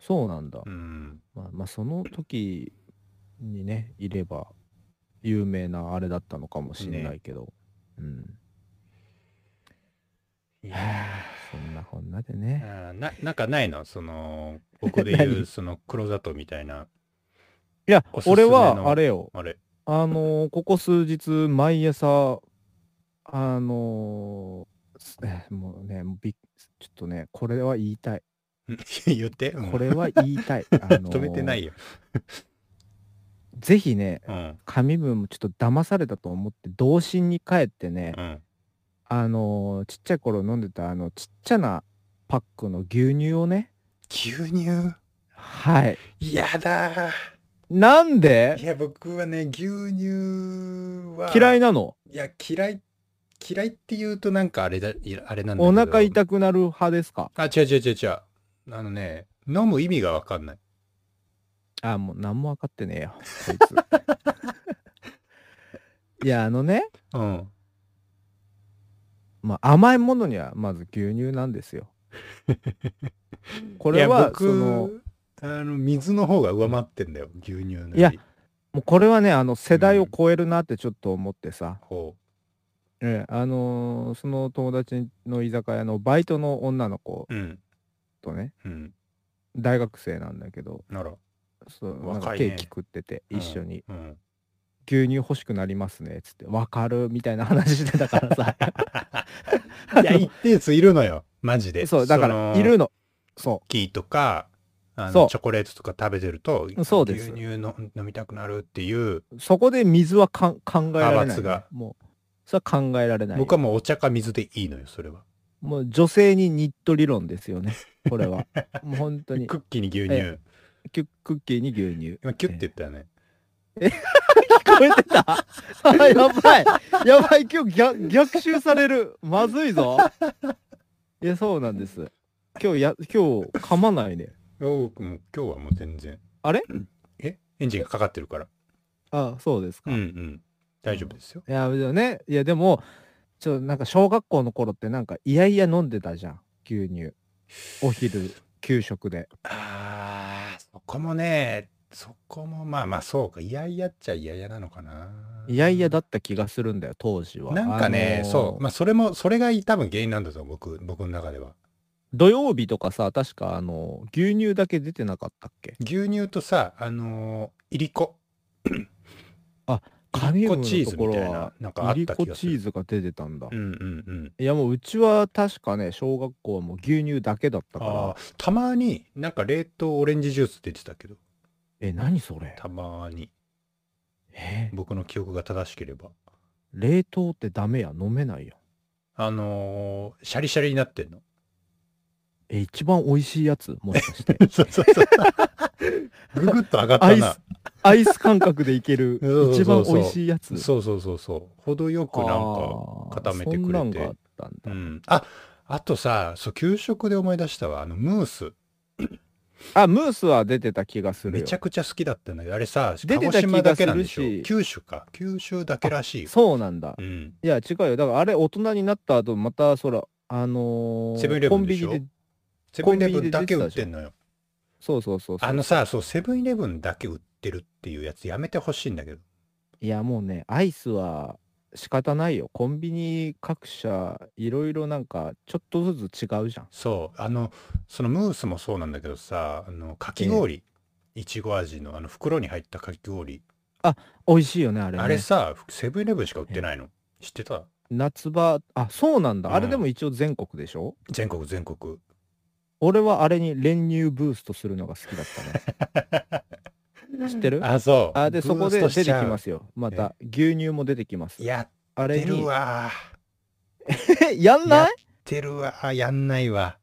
そうなんだ、うん。まあ、まあその時にねいれば有名なあれだったのかもしれないけど、うん。いはあそんなこんなでね。ななんかないの？その僕で言う 何？その黒砂糖みたいないやおすす俺はあれよ。あれ。あのーここ数日毎朝あのーすえもうねもうびっちょっとねこれは言いたい。言って、うん。これは言いたい、あのー止めてないよ、ぜひねうん。紙分もちょっと騙されたと思って童心に帰ってね、うん、あのーちっちゃい頃飲んでたあのちっちゃなパックの牛乳をね。牛乳？はい。やだーなんで？いや僕はね牛乳は。嫌いなの？いや嫌い嫌いって言うとなんかあれだあれなんだけおど腹痛くなる派ですか？あ違う違う違う違う。あのね飲む意味がわかんない。あもう何も分かってねえよこいつ。いやあのね。うん。まあ甘いものにはまず牛乳なんですよ。これいやは僕そのあの水の方が上回ってんだよ牛乳のより。いやもうこれはねあの世代を超えるなってちょっと思ってさ、ほええあのーその友達の居酒屋のバイトの女の子ううん。とねうん。大学生なんだけどなら。そうなん若いね。かケーキ食ってて一緒に。うん。牛乳欲しくなりますねっつって「わかる」みたいな話してたからさ。いや一定数いるのよマジで。そうだからのいるの。そキーとかあそう。のチョコレートとか食べてるとそうです。牛乳の飲みたくなるっていううそこで水はかん考えられない、ね。派閥が、もうそれは考えられない僕はもうお茶か水でいいのよそれは。もう女性にニット理論ですよね。これは。もう本当に。クッキーに牛乳、えキュクッキーに牛乳。今キュッて言ったよね、聞こえてた？あやばい。やばい。今日逆逆襲される。まずいぞ。いやそうなんです。今日や今日噛まないねおもう今日はもう全然。あれ？え？エンジンがかかってるから。あそうですか、うんういん。大丈夫ですよ、やでもねいやでもちょ、なんか小学校の頃ってなんかいやいや飲んでたじゃん。牛乳。お昼、給食で。あーそこもねそこもまあまあそうかいやいやっちゃいやいやなのかな。いやいやだった気がするんだよ、当時は。なんかね、あのーそう。まあそれもそれが多分原因なんだと思う僕僕の中では土曜日とかさ、確かあの、牛乳だけ出てなかったっけ？牛乳とさあのーいりこ。カミウムのチーズところみたいなは、なんかあっいりこチた気がする。ーズが出てたんだ。うんうんうん。いやもううちは確かね、小学校はもう牛乳だけだったから。たまになんか冷凍オレンジジュース出てたけど。え、何それ？たまに。え？僕の記憶が正しければ。冷凍ってダメや、飲めないや。あのーシャリシャリになってんのえ、一番美味しいやつもしかして。そうそうそう。ぐぐっと上がったな、アイス感覚でいける一番美味しいやつ。そうそうそうそう。程よくなんか固めてくれて。あああとさそう給食で思い出したわ。あのムース。あ、ムースは出てた気がするよ。めちゃくちゃ好きだったんだけどあれさ出てた鹿児島だけなんでしょ？九州か。九州だけらしい。よそうなんだ。うん。いや、違うよ。だからあれ、大人になった後、また、そら、あのーコンビニで、セブンイレブンだけ売ってんのよ。そうそうそうそう。あのさそうセブンイレブンだけ売ってるっていうやつやめてほしいんだけど。いや、もうね、アイスは仕方ないよ。コンビニ各社、いろいろなんか、ちょっとずつ違うじゃん。そう。あのそのムースもそうなんだけどさあのかき氷、いちご味のあの袋に入ったかき氷。美味しいよね、あれ、ね。あれさセブンイレブンしか売ってないの。知ってた？夏場、あ、そうなんだ。うんあれでも一応全国でしょ？全国全国俺はあれに練乳ブーストするのが好きだったね。知ってる？あそう。あ、で、そこで出てきますすよ。まえた、牛乳も出てきます。やっあれてるに、わ。え やんやっないてるわ。やんないわ。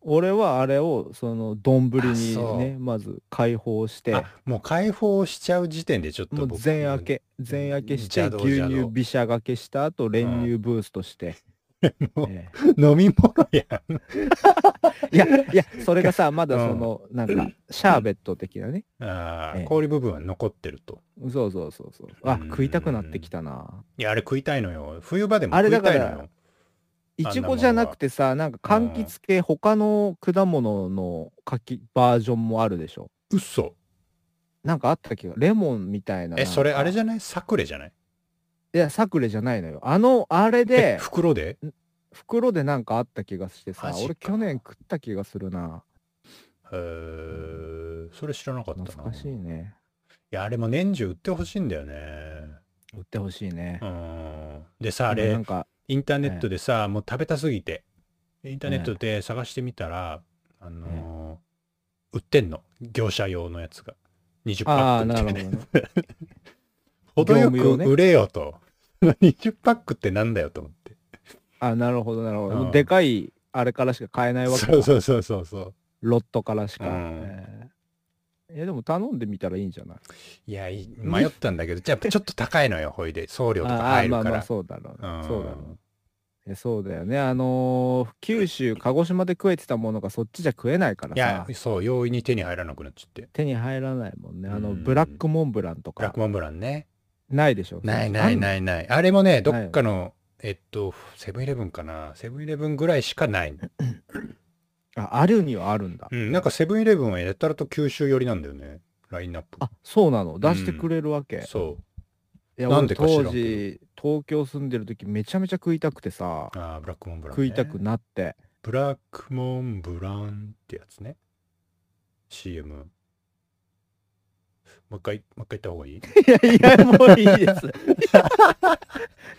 俺はあれを、その、丼あにね、まず解放して、あもう開放しちゃう時点でちょっともう僕全開け、全開けして、牛乳びしゃがけした後、練乳ブーストして。飲み物やん。えいや、いや、それがさ、まだその、なんか、シャーベット的なね。あーええ。氷部分は残ってると。そうそうそうそう。あう、ん。食いたくなってきたな。いやあれ食いたいのよ。冬場でもあれ食いたいのだからよ。いちごじゃなくてさ、なんか柑橘系、他の果物のかきバージョンもあるでしょ。うっそなんかあった気が、レモンみたいな。えそれあれじゃゃない？サクレじゃない？いや、サクレじゃないのよ。あの、あれえで、袋で？袋でなんかあった気がしてさ俺去年食った気がするな。へーそれ知らなかったな。懐かしいね。いやあれも年中売ってほしいんだよね。売ってほしいね。う。ん。でさあれなんか、インターネットでさ、もう食べたすぎて。インターネットで探してみたら、あのー売ってんの。業者用のやつが。20パックみたないるなね。程よく売れよと、20パックってなんだよと思って。あなるほど、なるほど。うん。でかい、あれからしか買えないわけだ。そうそうそうそうそう。ロットからしか。うん。えー。いや、でも頼んでみたらいいんじゃない？いやい迷ったんだけどじゃあちょっと高いのよほいで。送料とかああ入るから。まあまあそうだろうね、うん。そうだろうえそうだよね。あのー九州鹿児島で食えてたものがそっちじゃ食えないからいやさそう容易に手に入らなくなっちゃって。手に入らないもんね。あのうん。ブラックモンブランとか。ブラックモンブランねないでしょ？ないないいないない。あれもねどっかのえっとセブンイレブンかな？セブンイレブンぐらいしかない。のああるにはあるんだ、うんなんかセブンイレブンはやたらと九州寄りなんだよね。ラインナップ。あそうなの？出してくれるわけ、そいやなんで当時東京住んでる時めちゃめちゃ食いたくてさ。うあーブラックモンブラン、ね、食いたくなって。ブラックモンブランってやつね。CM もう一回もう一回言った方がいい？いやいやもういいです。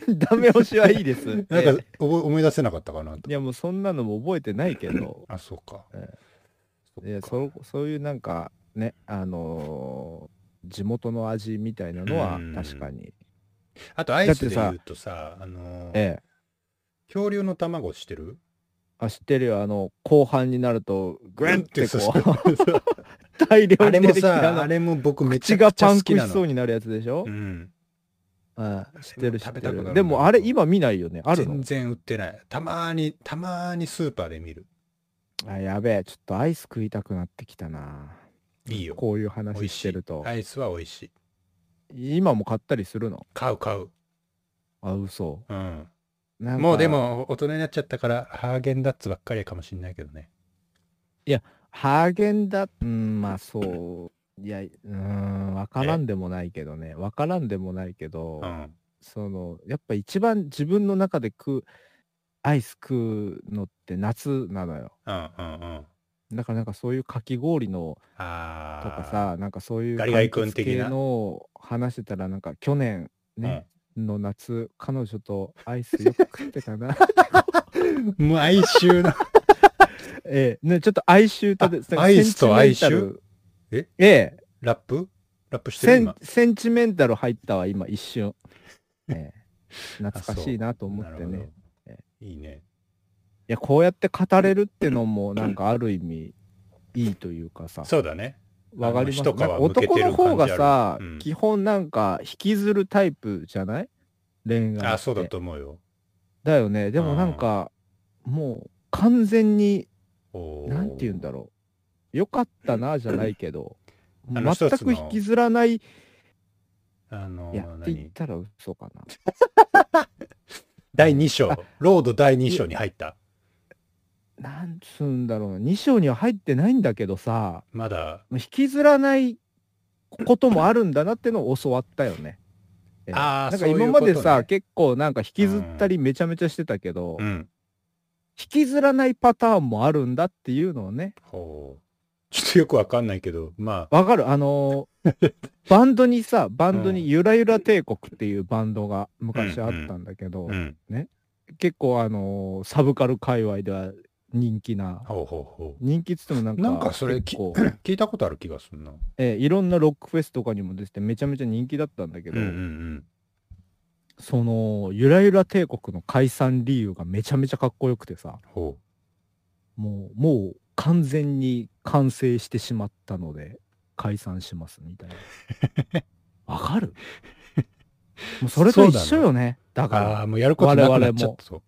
ダメ押しはいいです。なんか覚え。思い出せなかったかなと。いやもうそんなのも覚えてないけど。あそうか、えそっか。いやそそういうなんかねあのー地元の味みたいなのはうん。確かに。あとアイスで言うとさあのーええ。恐竜の卵知ってる？あ知ってるよ。あの後半になるとグンってこう 大量あれもさあれも僕めち口がゃくちゃパンクし好きなのそうになるやつでしょ？う、ん。あ知ってる知ってる。でもあれ今見ないよね。あるの？全然売ってない。たまーにたまーにスーパーで見る。あやべえ。ちょっとアイス食いたくなってきたな。いいよ。こういう美話味しい。してると。アイスは美味しい。今も買ったりするの？買う買う。あ嘘。うん。もうで、も大人になっちゃったからハーゲンダッツばっかりかもしんないけどね。ハーゲンダッツ、うん、まあそう、いや、うーん、わからんでもないけどね、わからんでもないけど、うん。その、やっぱ一番自分の中で食う、アイス食うのって夏なのよ。うんうんうん。だからなんかそういうかき氷の。とかさ、なんかそういうガリガリ君的な系のを話してたら、なんか去年ね、の夏、彼女とアイスよく食ってたな。うん。もう哀愁の。ええ、ね、ちょっと哀愁とで、あアイスと哀愁？え？ええ、ラップ？ラップしてセンる今。センチメンタル入ったわ、今、一瞬。ええ、懐かしいなと思ってね。えいいね。いや、こうやって語れるってのも、なんかある意味、いいというかさ。そうだね。わかります男の方がさ、うん基本なんか引きずるタイプじゃない？恋愛。あそうだと思うよ。だよね。でもなんか、もう完全に、なんて言うんだろう。よかったな、じゃないけど、全く引きずらない、いあのや、って言っ何たら嘘かな。第2章、ロード第2章に入った。なんつうんだろうな。2章には入ってないんだけどさ、まだ、引きずらないこともあるんだなってのを教わったよね。ええなんか今までさ、ことね結構なんか引きずったりめちゃめちゃしてたけど、うん。引きずらないパターンもあるんだっていうのをね、ほう。ちょっとよくわかんないけど、まわかる？あのー バンドにさ、バンドにゆらゆら帝国っていうバンドが昔あったんだけど、あ、うん。結構あのーサブカル界隈では人気な、ほうほうほ人気っつってもなんか、なんかそれ。聞いたことある気がするな。えーいろんなロックフェスとかにも出ててめちゃめちゃ人気だったんだけど、うんうんうん。そのゆらゆら帝国の解散理由がめちゃめちゃかっこよくてさ。ほもうもう完全に完成してしまったので解散しますみたいな。わかる？もうそれと一緒よね。だう。かああ、もうやることなくなっちゃったぞ。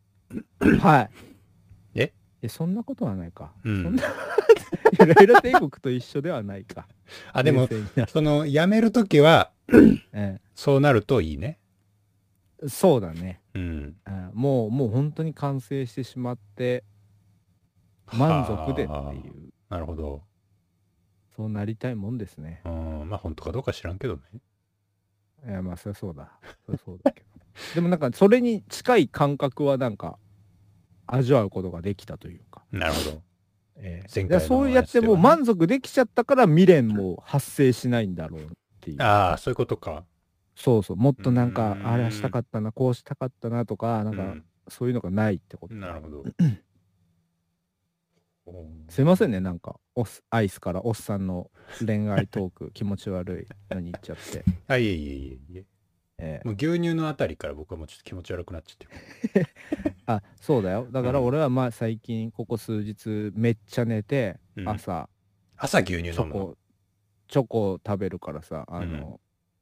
ら はい。え？えそんなことはないか、うん。そんな ゆらゆら帝国と一緒ではないか。あ、でもその、辞めるときは、え。そうなるといいね。えそうだね、うん。うんもうもう本当に完成してしまって満足でってはあいうなるほど。そうなりたいもんですね。うん。まあ、本当かどうか知らんけどね。いや、まあ、そりゃそうだ。そりゃそうだけど。でもなんか、それに近い感覚はなんか、味わうことができたというか。なるほど。ええ前回のいやそうやってもう満足できちゃったから未練も発生しないんだろうっていう。ああ、そういうことか。そうそう。もっとなんかう、んあれはしたかったな、こうしたかったなとか、なんか、うんそういうのがないってこと。なるほど。すいませんね、なんか、おっアイスからおっさんの恋愛トーク気持ち悪いのに行っちゃって。あ、いえいえいえいえ。ええもう牛乳のあたりから僕はもうちょっと気持ち悪くなっちゃってる。あそうだよだからうん俺はまあ最近ここ数日めっちゃ寝て、うん朝朝牛乳チョ飲むの？コチョコ食べるからさあの、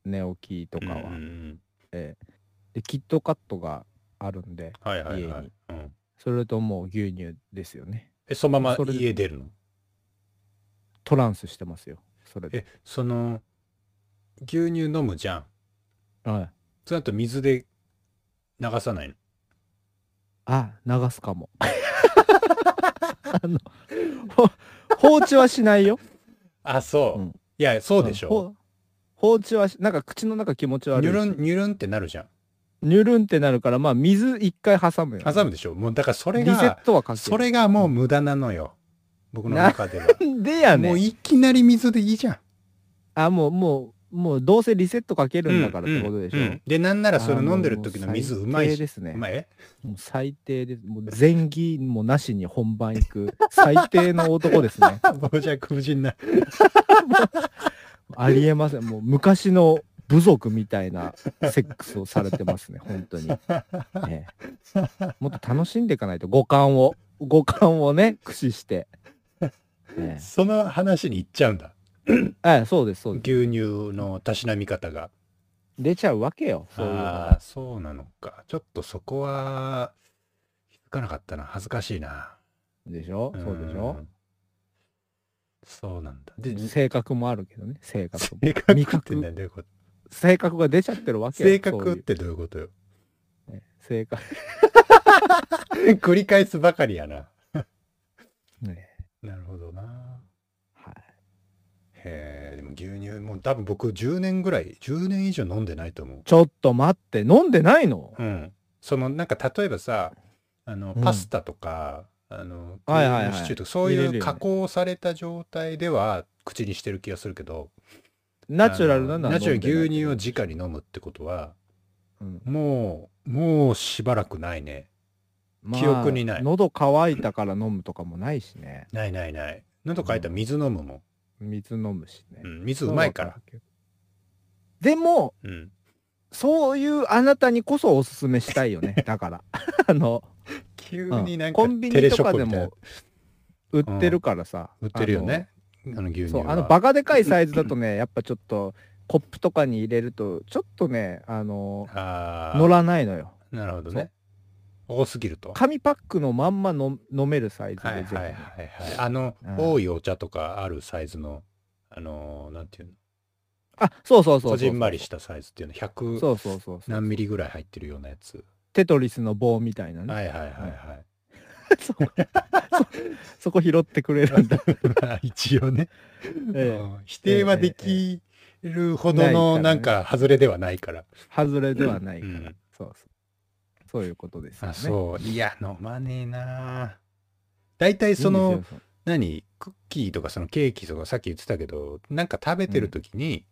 寝起きとかは、うんうんうん。ええ。でキットカットがあるんではいはいは家に。い。うん。それともう牛乳ですよね。え、そのままそれで。家出るの？トランスしてますよ。それで。え、その、牛乳飲むじゃん。はい。その後水で流さないの？あ流すかも。あのほ放置はしないよ。あ、そう。うん。いや、そうでしょ。ほ放置はしなんか口の中気持ち悪いしニュルン、ニュルンってなるじゃん。ニュルンってなるからまあ水一回挟むよ、挟むでしょ。もうだからそれリセッが、トはかけるそれがもう無駄なのよ。僕の中では。でやねもういきなり水でいいじゃん。あもうもうもうどうせリセットかけるんだからってことでしょ、うんうんで、なんならそれ飲んでる時の水うまいし。最低ですねうまいえもう最低ですもう前儀もなしに本番行く最低の男ですね 傍若無人な。ありえませんもう昔の部族みたいなセックスをされてますね 本当に、ええもっと楽しんでいかないと五感を五感をね駆使して、えその話に行っちゃうんだ。えええそうですそうです牛乳のたしなみ方が。出ちゃうわけよそうあがあ、そうなのか。ちょっとそこは、気づかなかったな。恥ずかしいな。でしょ？そうでしょ？んそうなんだ。で、性格もあるけどね性格も性格ってどういうこと？性格が出ちゃってるわけよ性格ってどういうこと？よ。ね性格 繰り返すばかりやな。ねなるほどな。はい。へえ、でも牛乳もう多分僕10年ぐらい、10年以上飲んでないと思う。ちょっと待って、飲んでないの？うん。そのなんか例えばさ、あの、うんパスタとか、あの、はいはいはいシチューとか、そういう入れるよね加工された状態では口にしてる気がするけど、ナチュラルなのナチュラル飲んでない牛乳を直に飲むってことは、うんもう、もうしばらくないね。まあ記憶にない喉乾いたから飲むとかもないしね。ないないない。喉乾いたら水飲むもん。水飲むしねう。ん、水うまいから。。でも、うん。そういうあなたにこそおすすめしたいよね。だから。あの、急うんになんかコンビニとかでも売ってるからさ。売ってるよね。あの牛乳は。そう、あのバカでかいサイズだとね、やっぱちょっとコップとかに入れると、ちょっとね、あの、乗らないのよ。なるほどね。多すぎると。紙パックのまんまの飲めるサイズではいはいはいはい。あの、うん多いお茶とかあるサイズの、あのー、なんていうの、あ、そうそうそうそう。こじんまりしたサイズっていうの、100そうそうそうそう。何ミリぐらい入ってるようなやつ。テトリスの棒みたいなね。はいはいはいはい。そそこ拾ってくれるんだ。まあ一応ね、え否定はできるほどのなんか外れではないから。外れではないから。うんそうそう。そういうことですよね。あ、そう。いや、飲まねえな大体そいいのんですよ何？クッキーとかそのケーキとかさっき言ってたけどなんか食べてる時に、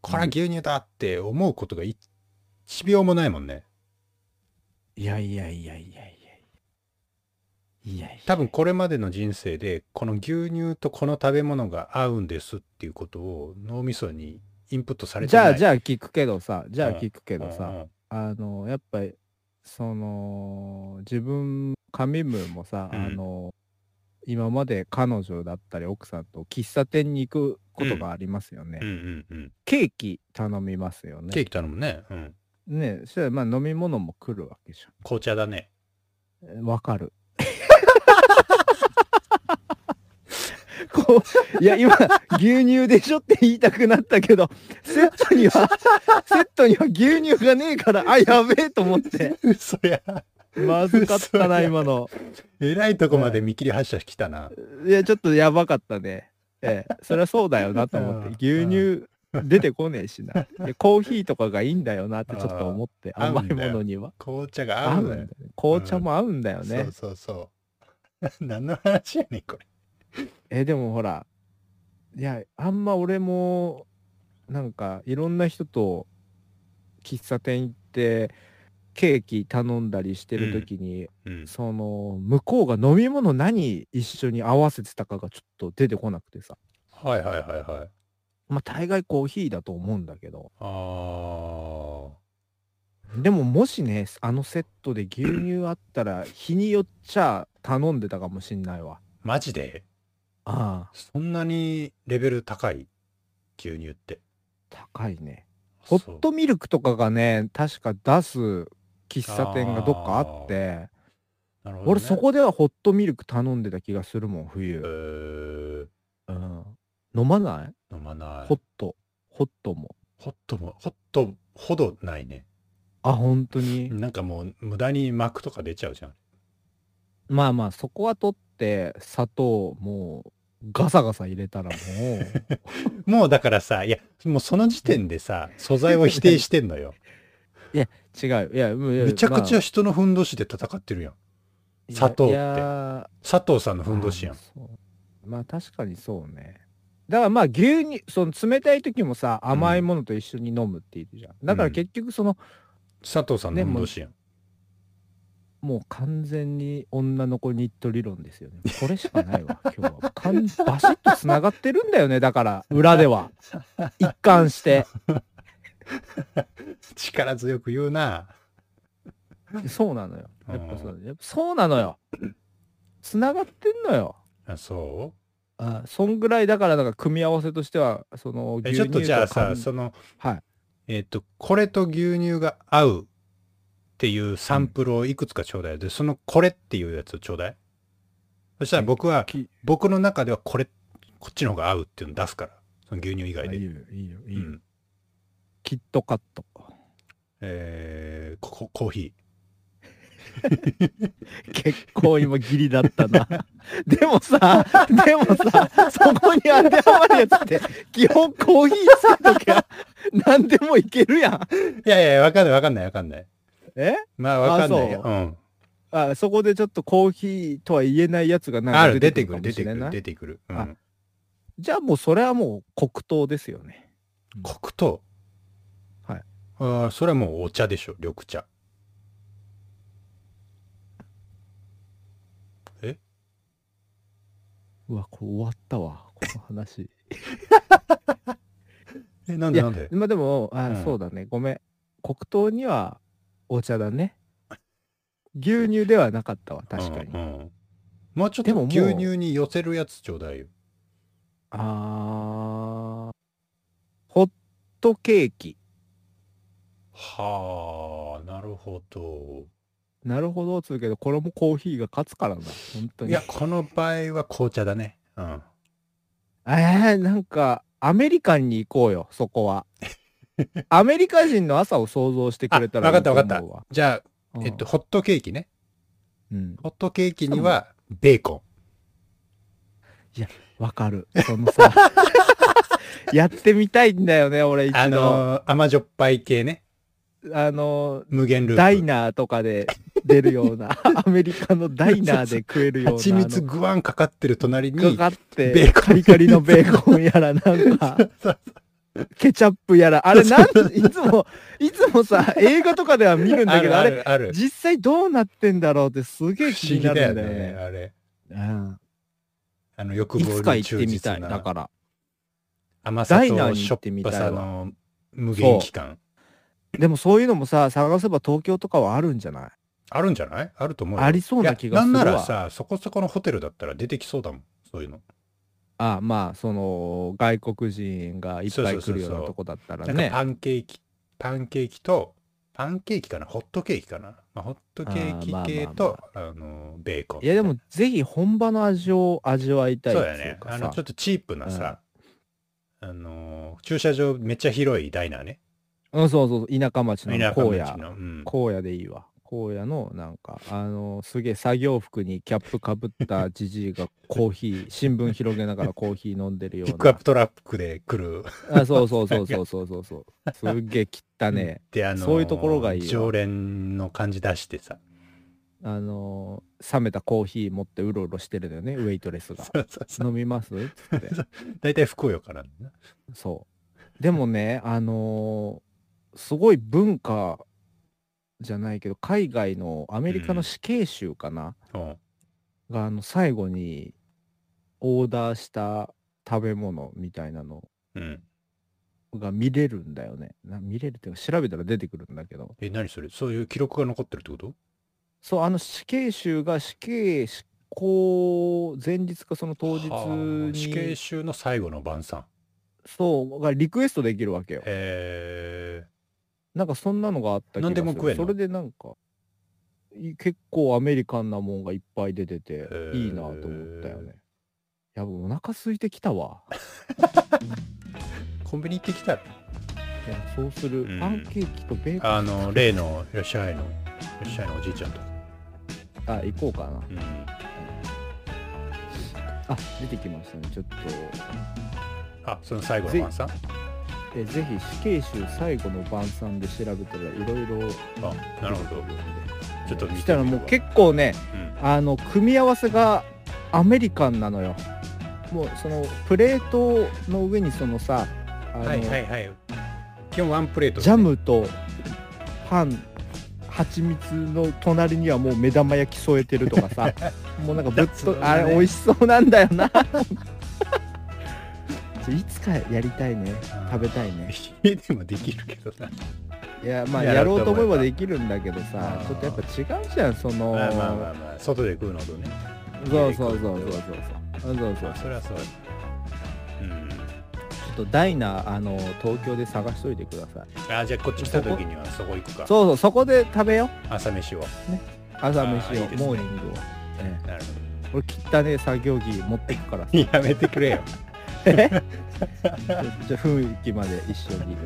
これは牛乳だって思うことが1秒もないもんねいやいやいやいやいやいやいや。多分これまでの人生でこの牛乳とこの食べ物が合うんですっていうことを脳みそにインプットされてないじゃあ、じゃあ聞くけどさ、じゃあうん聞くけどさ、あの、やっぱり、その、自分、カミムもさ、うんあの、今まで彼女だったり奥さんと喫茶店に行くことがありますよね。ケーキ頼みますよね。ケーキ頼むね、うん、ねそしたらまあ飲み物も来るわけじ紅茶だね。ゃん。わかる。こういや今牛乳でしょって言いたくなったけどセットにはセットには牛乳がねえからあやべえと思って。嘘や。まずかったな今の。えらいとこまで見切り発車来たな、いやちょっとやばかったね。ええ。そりゃそうだよなと思って。うん。牛乳 出てこねえしな。コーヒーとかがいいんだよなってちょっと思って甘いものには。紅茶が合うんだよ。ね。紅茶も合うんだよね、そうそう。そ う何の話やねんこれ。えでもほらいやあんま俺もなんかいろんな人と喫茶店行ってケーキ頼んだりしてる時に、うん。その向こうが飲み物何一緒に合わせてたかがちょっと出てこなくてさ。はいはいはいはいまあ大概コーヒーだと思うんだけど。あでももしねあのセットで牛乳あったら日によっちゃ頼んでたかもしんないわ。ーマジで？ああ。そんなにレベル高い？牛乳って。高いね。ホットミルクとかがね確か出す喫茶店がどっかあって。なるほど、ね、俺そこではホットミルク頼んでた気がするもんえ冬、ー、うん、飲まない？飲まない。ホット。ホットも。ホットもホットほどないね。あ本当に？なんかもう無駄に膜とか出ちゃうじゃん。まあまあそこは取って砂糖もうガサガサ入れたらもう。もうだからさいやもうその時点でさ素材を否定してんのよ。違う。いやもういやめちゃくちゃま人のふんどしで戦ってるやん。あ砂糖って。いや佐藤さんのふんどしやん。あそう。まあ確かにそうねだからまあ牛乳その冷たい時もさ甘いものと一緒に飲むって言うじゃん、だから結局その、佐藤さんのふんどしやん、もう完全に女の子ニット理論ですよね。これしかないわ 今日は。かんバシッとつながってるんだよねだから裏では。一貫して。力強く言うな。そうなのよ。やっぱそうやっぱそうなのよ。つながってんのよ。あそあそんぐらいだからなんか組み合わせとしてはそのうえちょっとじゃあさそのはい。えっ、とこれと牛乳が合うっていうサンプルをいくつかちょうだい。でそのこれっていうやつをちょうだい。そしたら僕はき僕の中ではこれこっちの方が合うっていうの出すから。その牛乳以外で。あいいよいいよいいよ、うん。キットカット。えー、ここコーヒ結構今ギリだったな。でもさ、でもさ、そこに当てはまるやつって、基本コーヒーつけときゃ、何でもいけるやん。いやいや、わかんないわかんないわかんない。え？まあわかんないよ。あうん。あそこでちょっとコーヒーとは言えないやつがなんか出出てくる出てくる。出てくる。うあん。じゃあもうそれはもう黒糖ですよね。黒糖？はい。ああ、それはもうお茶でしょ、緑茶。うわ、これ終わったわ、この話。え、なんでなんで？まあでも、あ、うんそうだね。ごめん。黒糖にはお茶だね。牛乳ではなかったわ、確かに。うんうんもうちょっとでももう牛乳に寄せるやつちょうだいよ。あーホットケーキ。はあ、なるほど。なるほど、つうけど、これもコーヒーが勝つからな。本当に。いや、この場合は紅茶だね。うん。えー、なんか、アメリカンに行こうよ、そこは。アメリカ人の朝を想像してくれたらあわかったいいとわかった思うわ。じゃあ、うんえっと、、ホットケーキね。うん。ホットケーキにはベーコわかる。そのさ、やってみたいんだよね、俺一ン。度。あのー、甘じょっぱい系ね。あの、無限ループ。ダイナーとかで出るような、アメリカのダイナーで食えるような。蜂蜜グワンかかってる隣に、かかって、ベーコンカリカリのベーコンやら、なんか、ケチャップやら、あれなん、いつも、いつもさ、映画とかでは見るんだけど、ああれ。実際どうなってんだろうってすげえ不気になるんだよね。ね、あれ。うんあの、欲いつか望に忠行ってみたい。実なだから。甘さダイナーに行っとしょってぱさの無限期間。でもそういうのもさ、探せば東京とかはあるんじゃない？あるんじゃない？あると思うよ。ありそうな気がするわなんならさ、そこそこのホテルだったら出てきそうだもん。そういうの。あまあ、その、外国人がいっぱい来るようなとこだったらね。パンケーキ、パンケーキと、パンケーキかな？ホットケーキかな、まあ、ホットケーキ系と、あの、ベーコン。いやでも、ぜひ本場の味を味わいたいそうだよね。あの、ちょっとチープなさ、あの、駐車場めっちゃ広いダイナーね。うん、そうそうそう、田舎町の荒野。うん。荒野でいいわ。荒野のなんか、あのすげえ作業服にキャップかぶったじじいがコーヒー、新聞広げながら コーヒー飲んでるようなピックアップ。トラックで来る。あそうそうそうそうそうそうそう。すっげえ汚ねで、あの、そういうところがいいわ常連の感じ出してさ。あの冷めたコーヒー持ってうろうろしてるのよね、ウェイトレスが。そうそうそう。飲みます？つって。大体福岡なんだな。そう。でもね、あのーすごい文化じゃないけど、海外のアメリカの死刑囚かな、うん。が、あの、最後にオーダーした食べ物みたいなのうん。が見れるんだよね。な見れるっていうか、調べたら出てくるんだけど。え、何それ？そういう記録が残ってるってこと？そう、あの死刑囚が死刑執行前日かその当日はあ死刑に、囚の最後の晩餐。そう、がリクエストできるわけよ。へなんかそんなのがあった気がする。何でも食えんの？それでなんか、い結構アメリカンなもんがいっぱい出てていいなと思ったよね。やばい、お腹空いてきたわ。ー コンビニ行ってきたらいやそうする、うんパンケーキとベーコン。あの、例のいらっしゃいの、いらっしゃいのおじいちゃんと。あ、行こうかな。うん。あ、出てきましたね。ちょっと、あ、その最後の晩餐？えぜひ死刑囚最後の晩餐で調べたらいろいろあ、なるほど。ちょっとたらもう結構ね、うん。あの、組み合わせがアメリカンなのよ。もうそのプレートの上にそのさ、あのはいはいはい。基本ワンプレート、ジャムとパン蜂蜜の隣にはもう目玉焼き添えてるとかさ もうなんかぶっと、ねあれ美味しそうなんだよなちょいつかやりたいね食べたいね家でもできるけどな。いやまあややろうと思えばできるんだけどさちょっとやっぱ違うじゃんその、まあまあまあまあ、外で食うのとね。そうそうそうそうそうそうそうそうまあそれはそう。うん。ちょっとダイナーあの東京で探しといてくださいあ、じゃあこっち来た時にはそこ行くか。そうそうそこで食べよ朝飯を。う朝飯をモーニングを、ええなる俺汚ね作業着持ってくからさほど。やめてくれよ。え じゃあ雰囲気まで一緒に、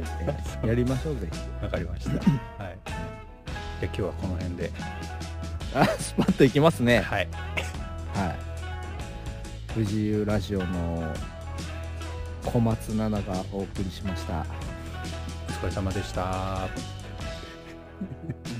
えやりましょうぜひわかりました。はい。じゃあ今日はこの辺で。あスパッといきますねはいはい藤井ラジオの小松菜奈がお送りしましたお疲れ様でした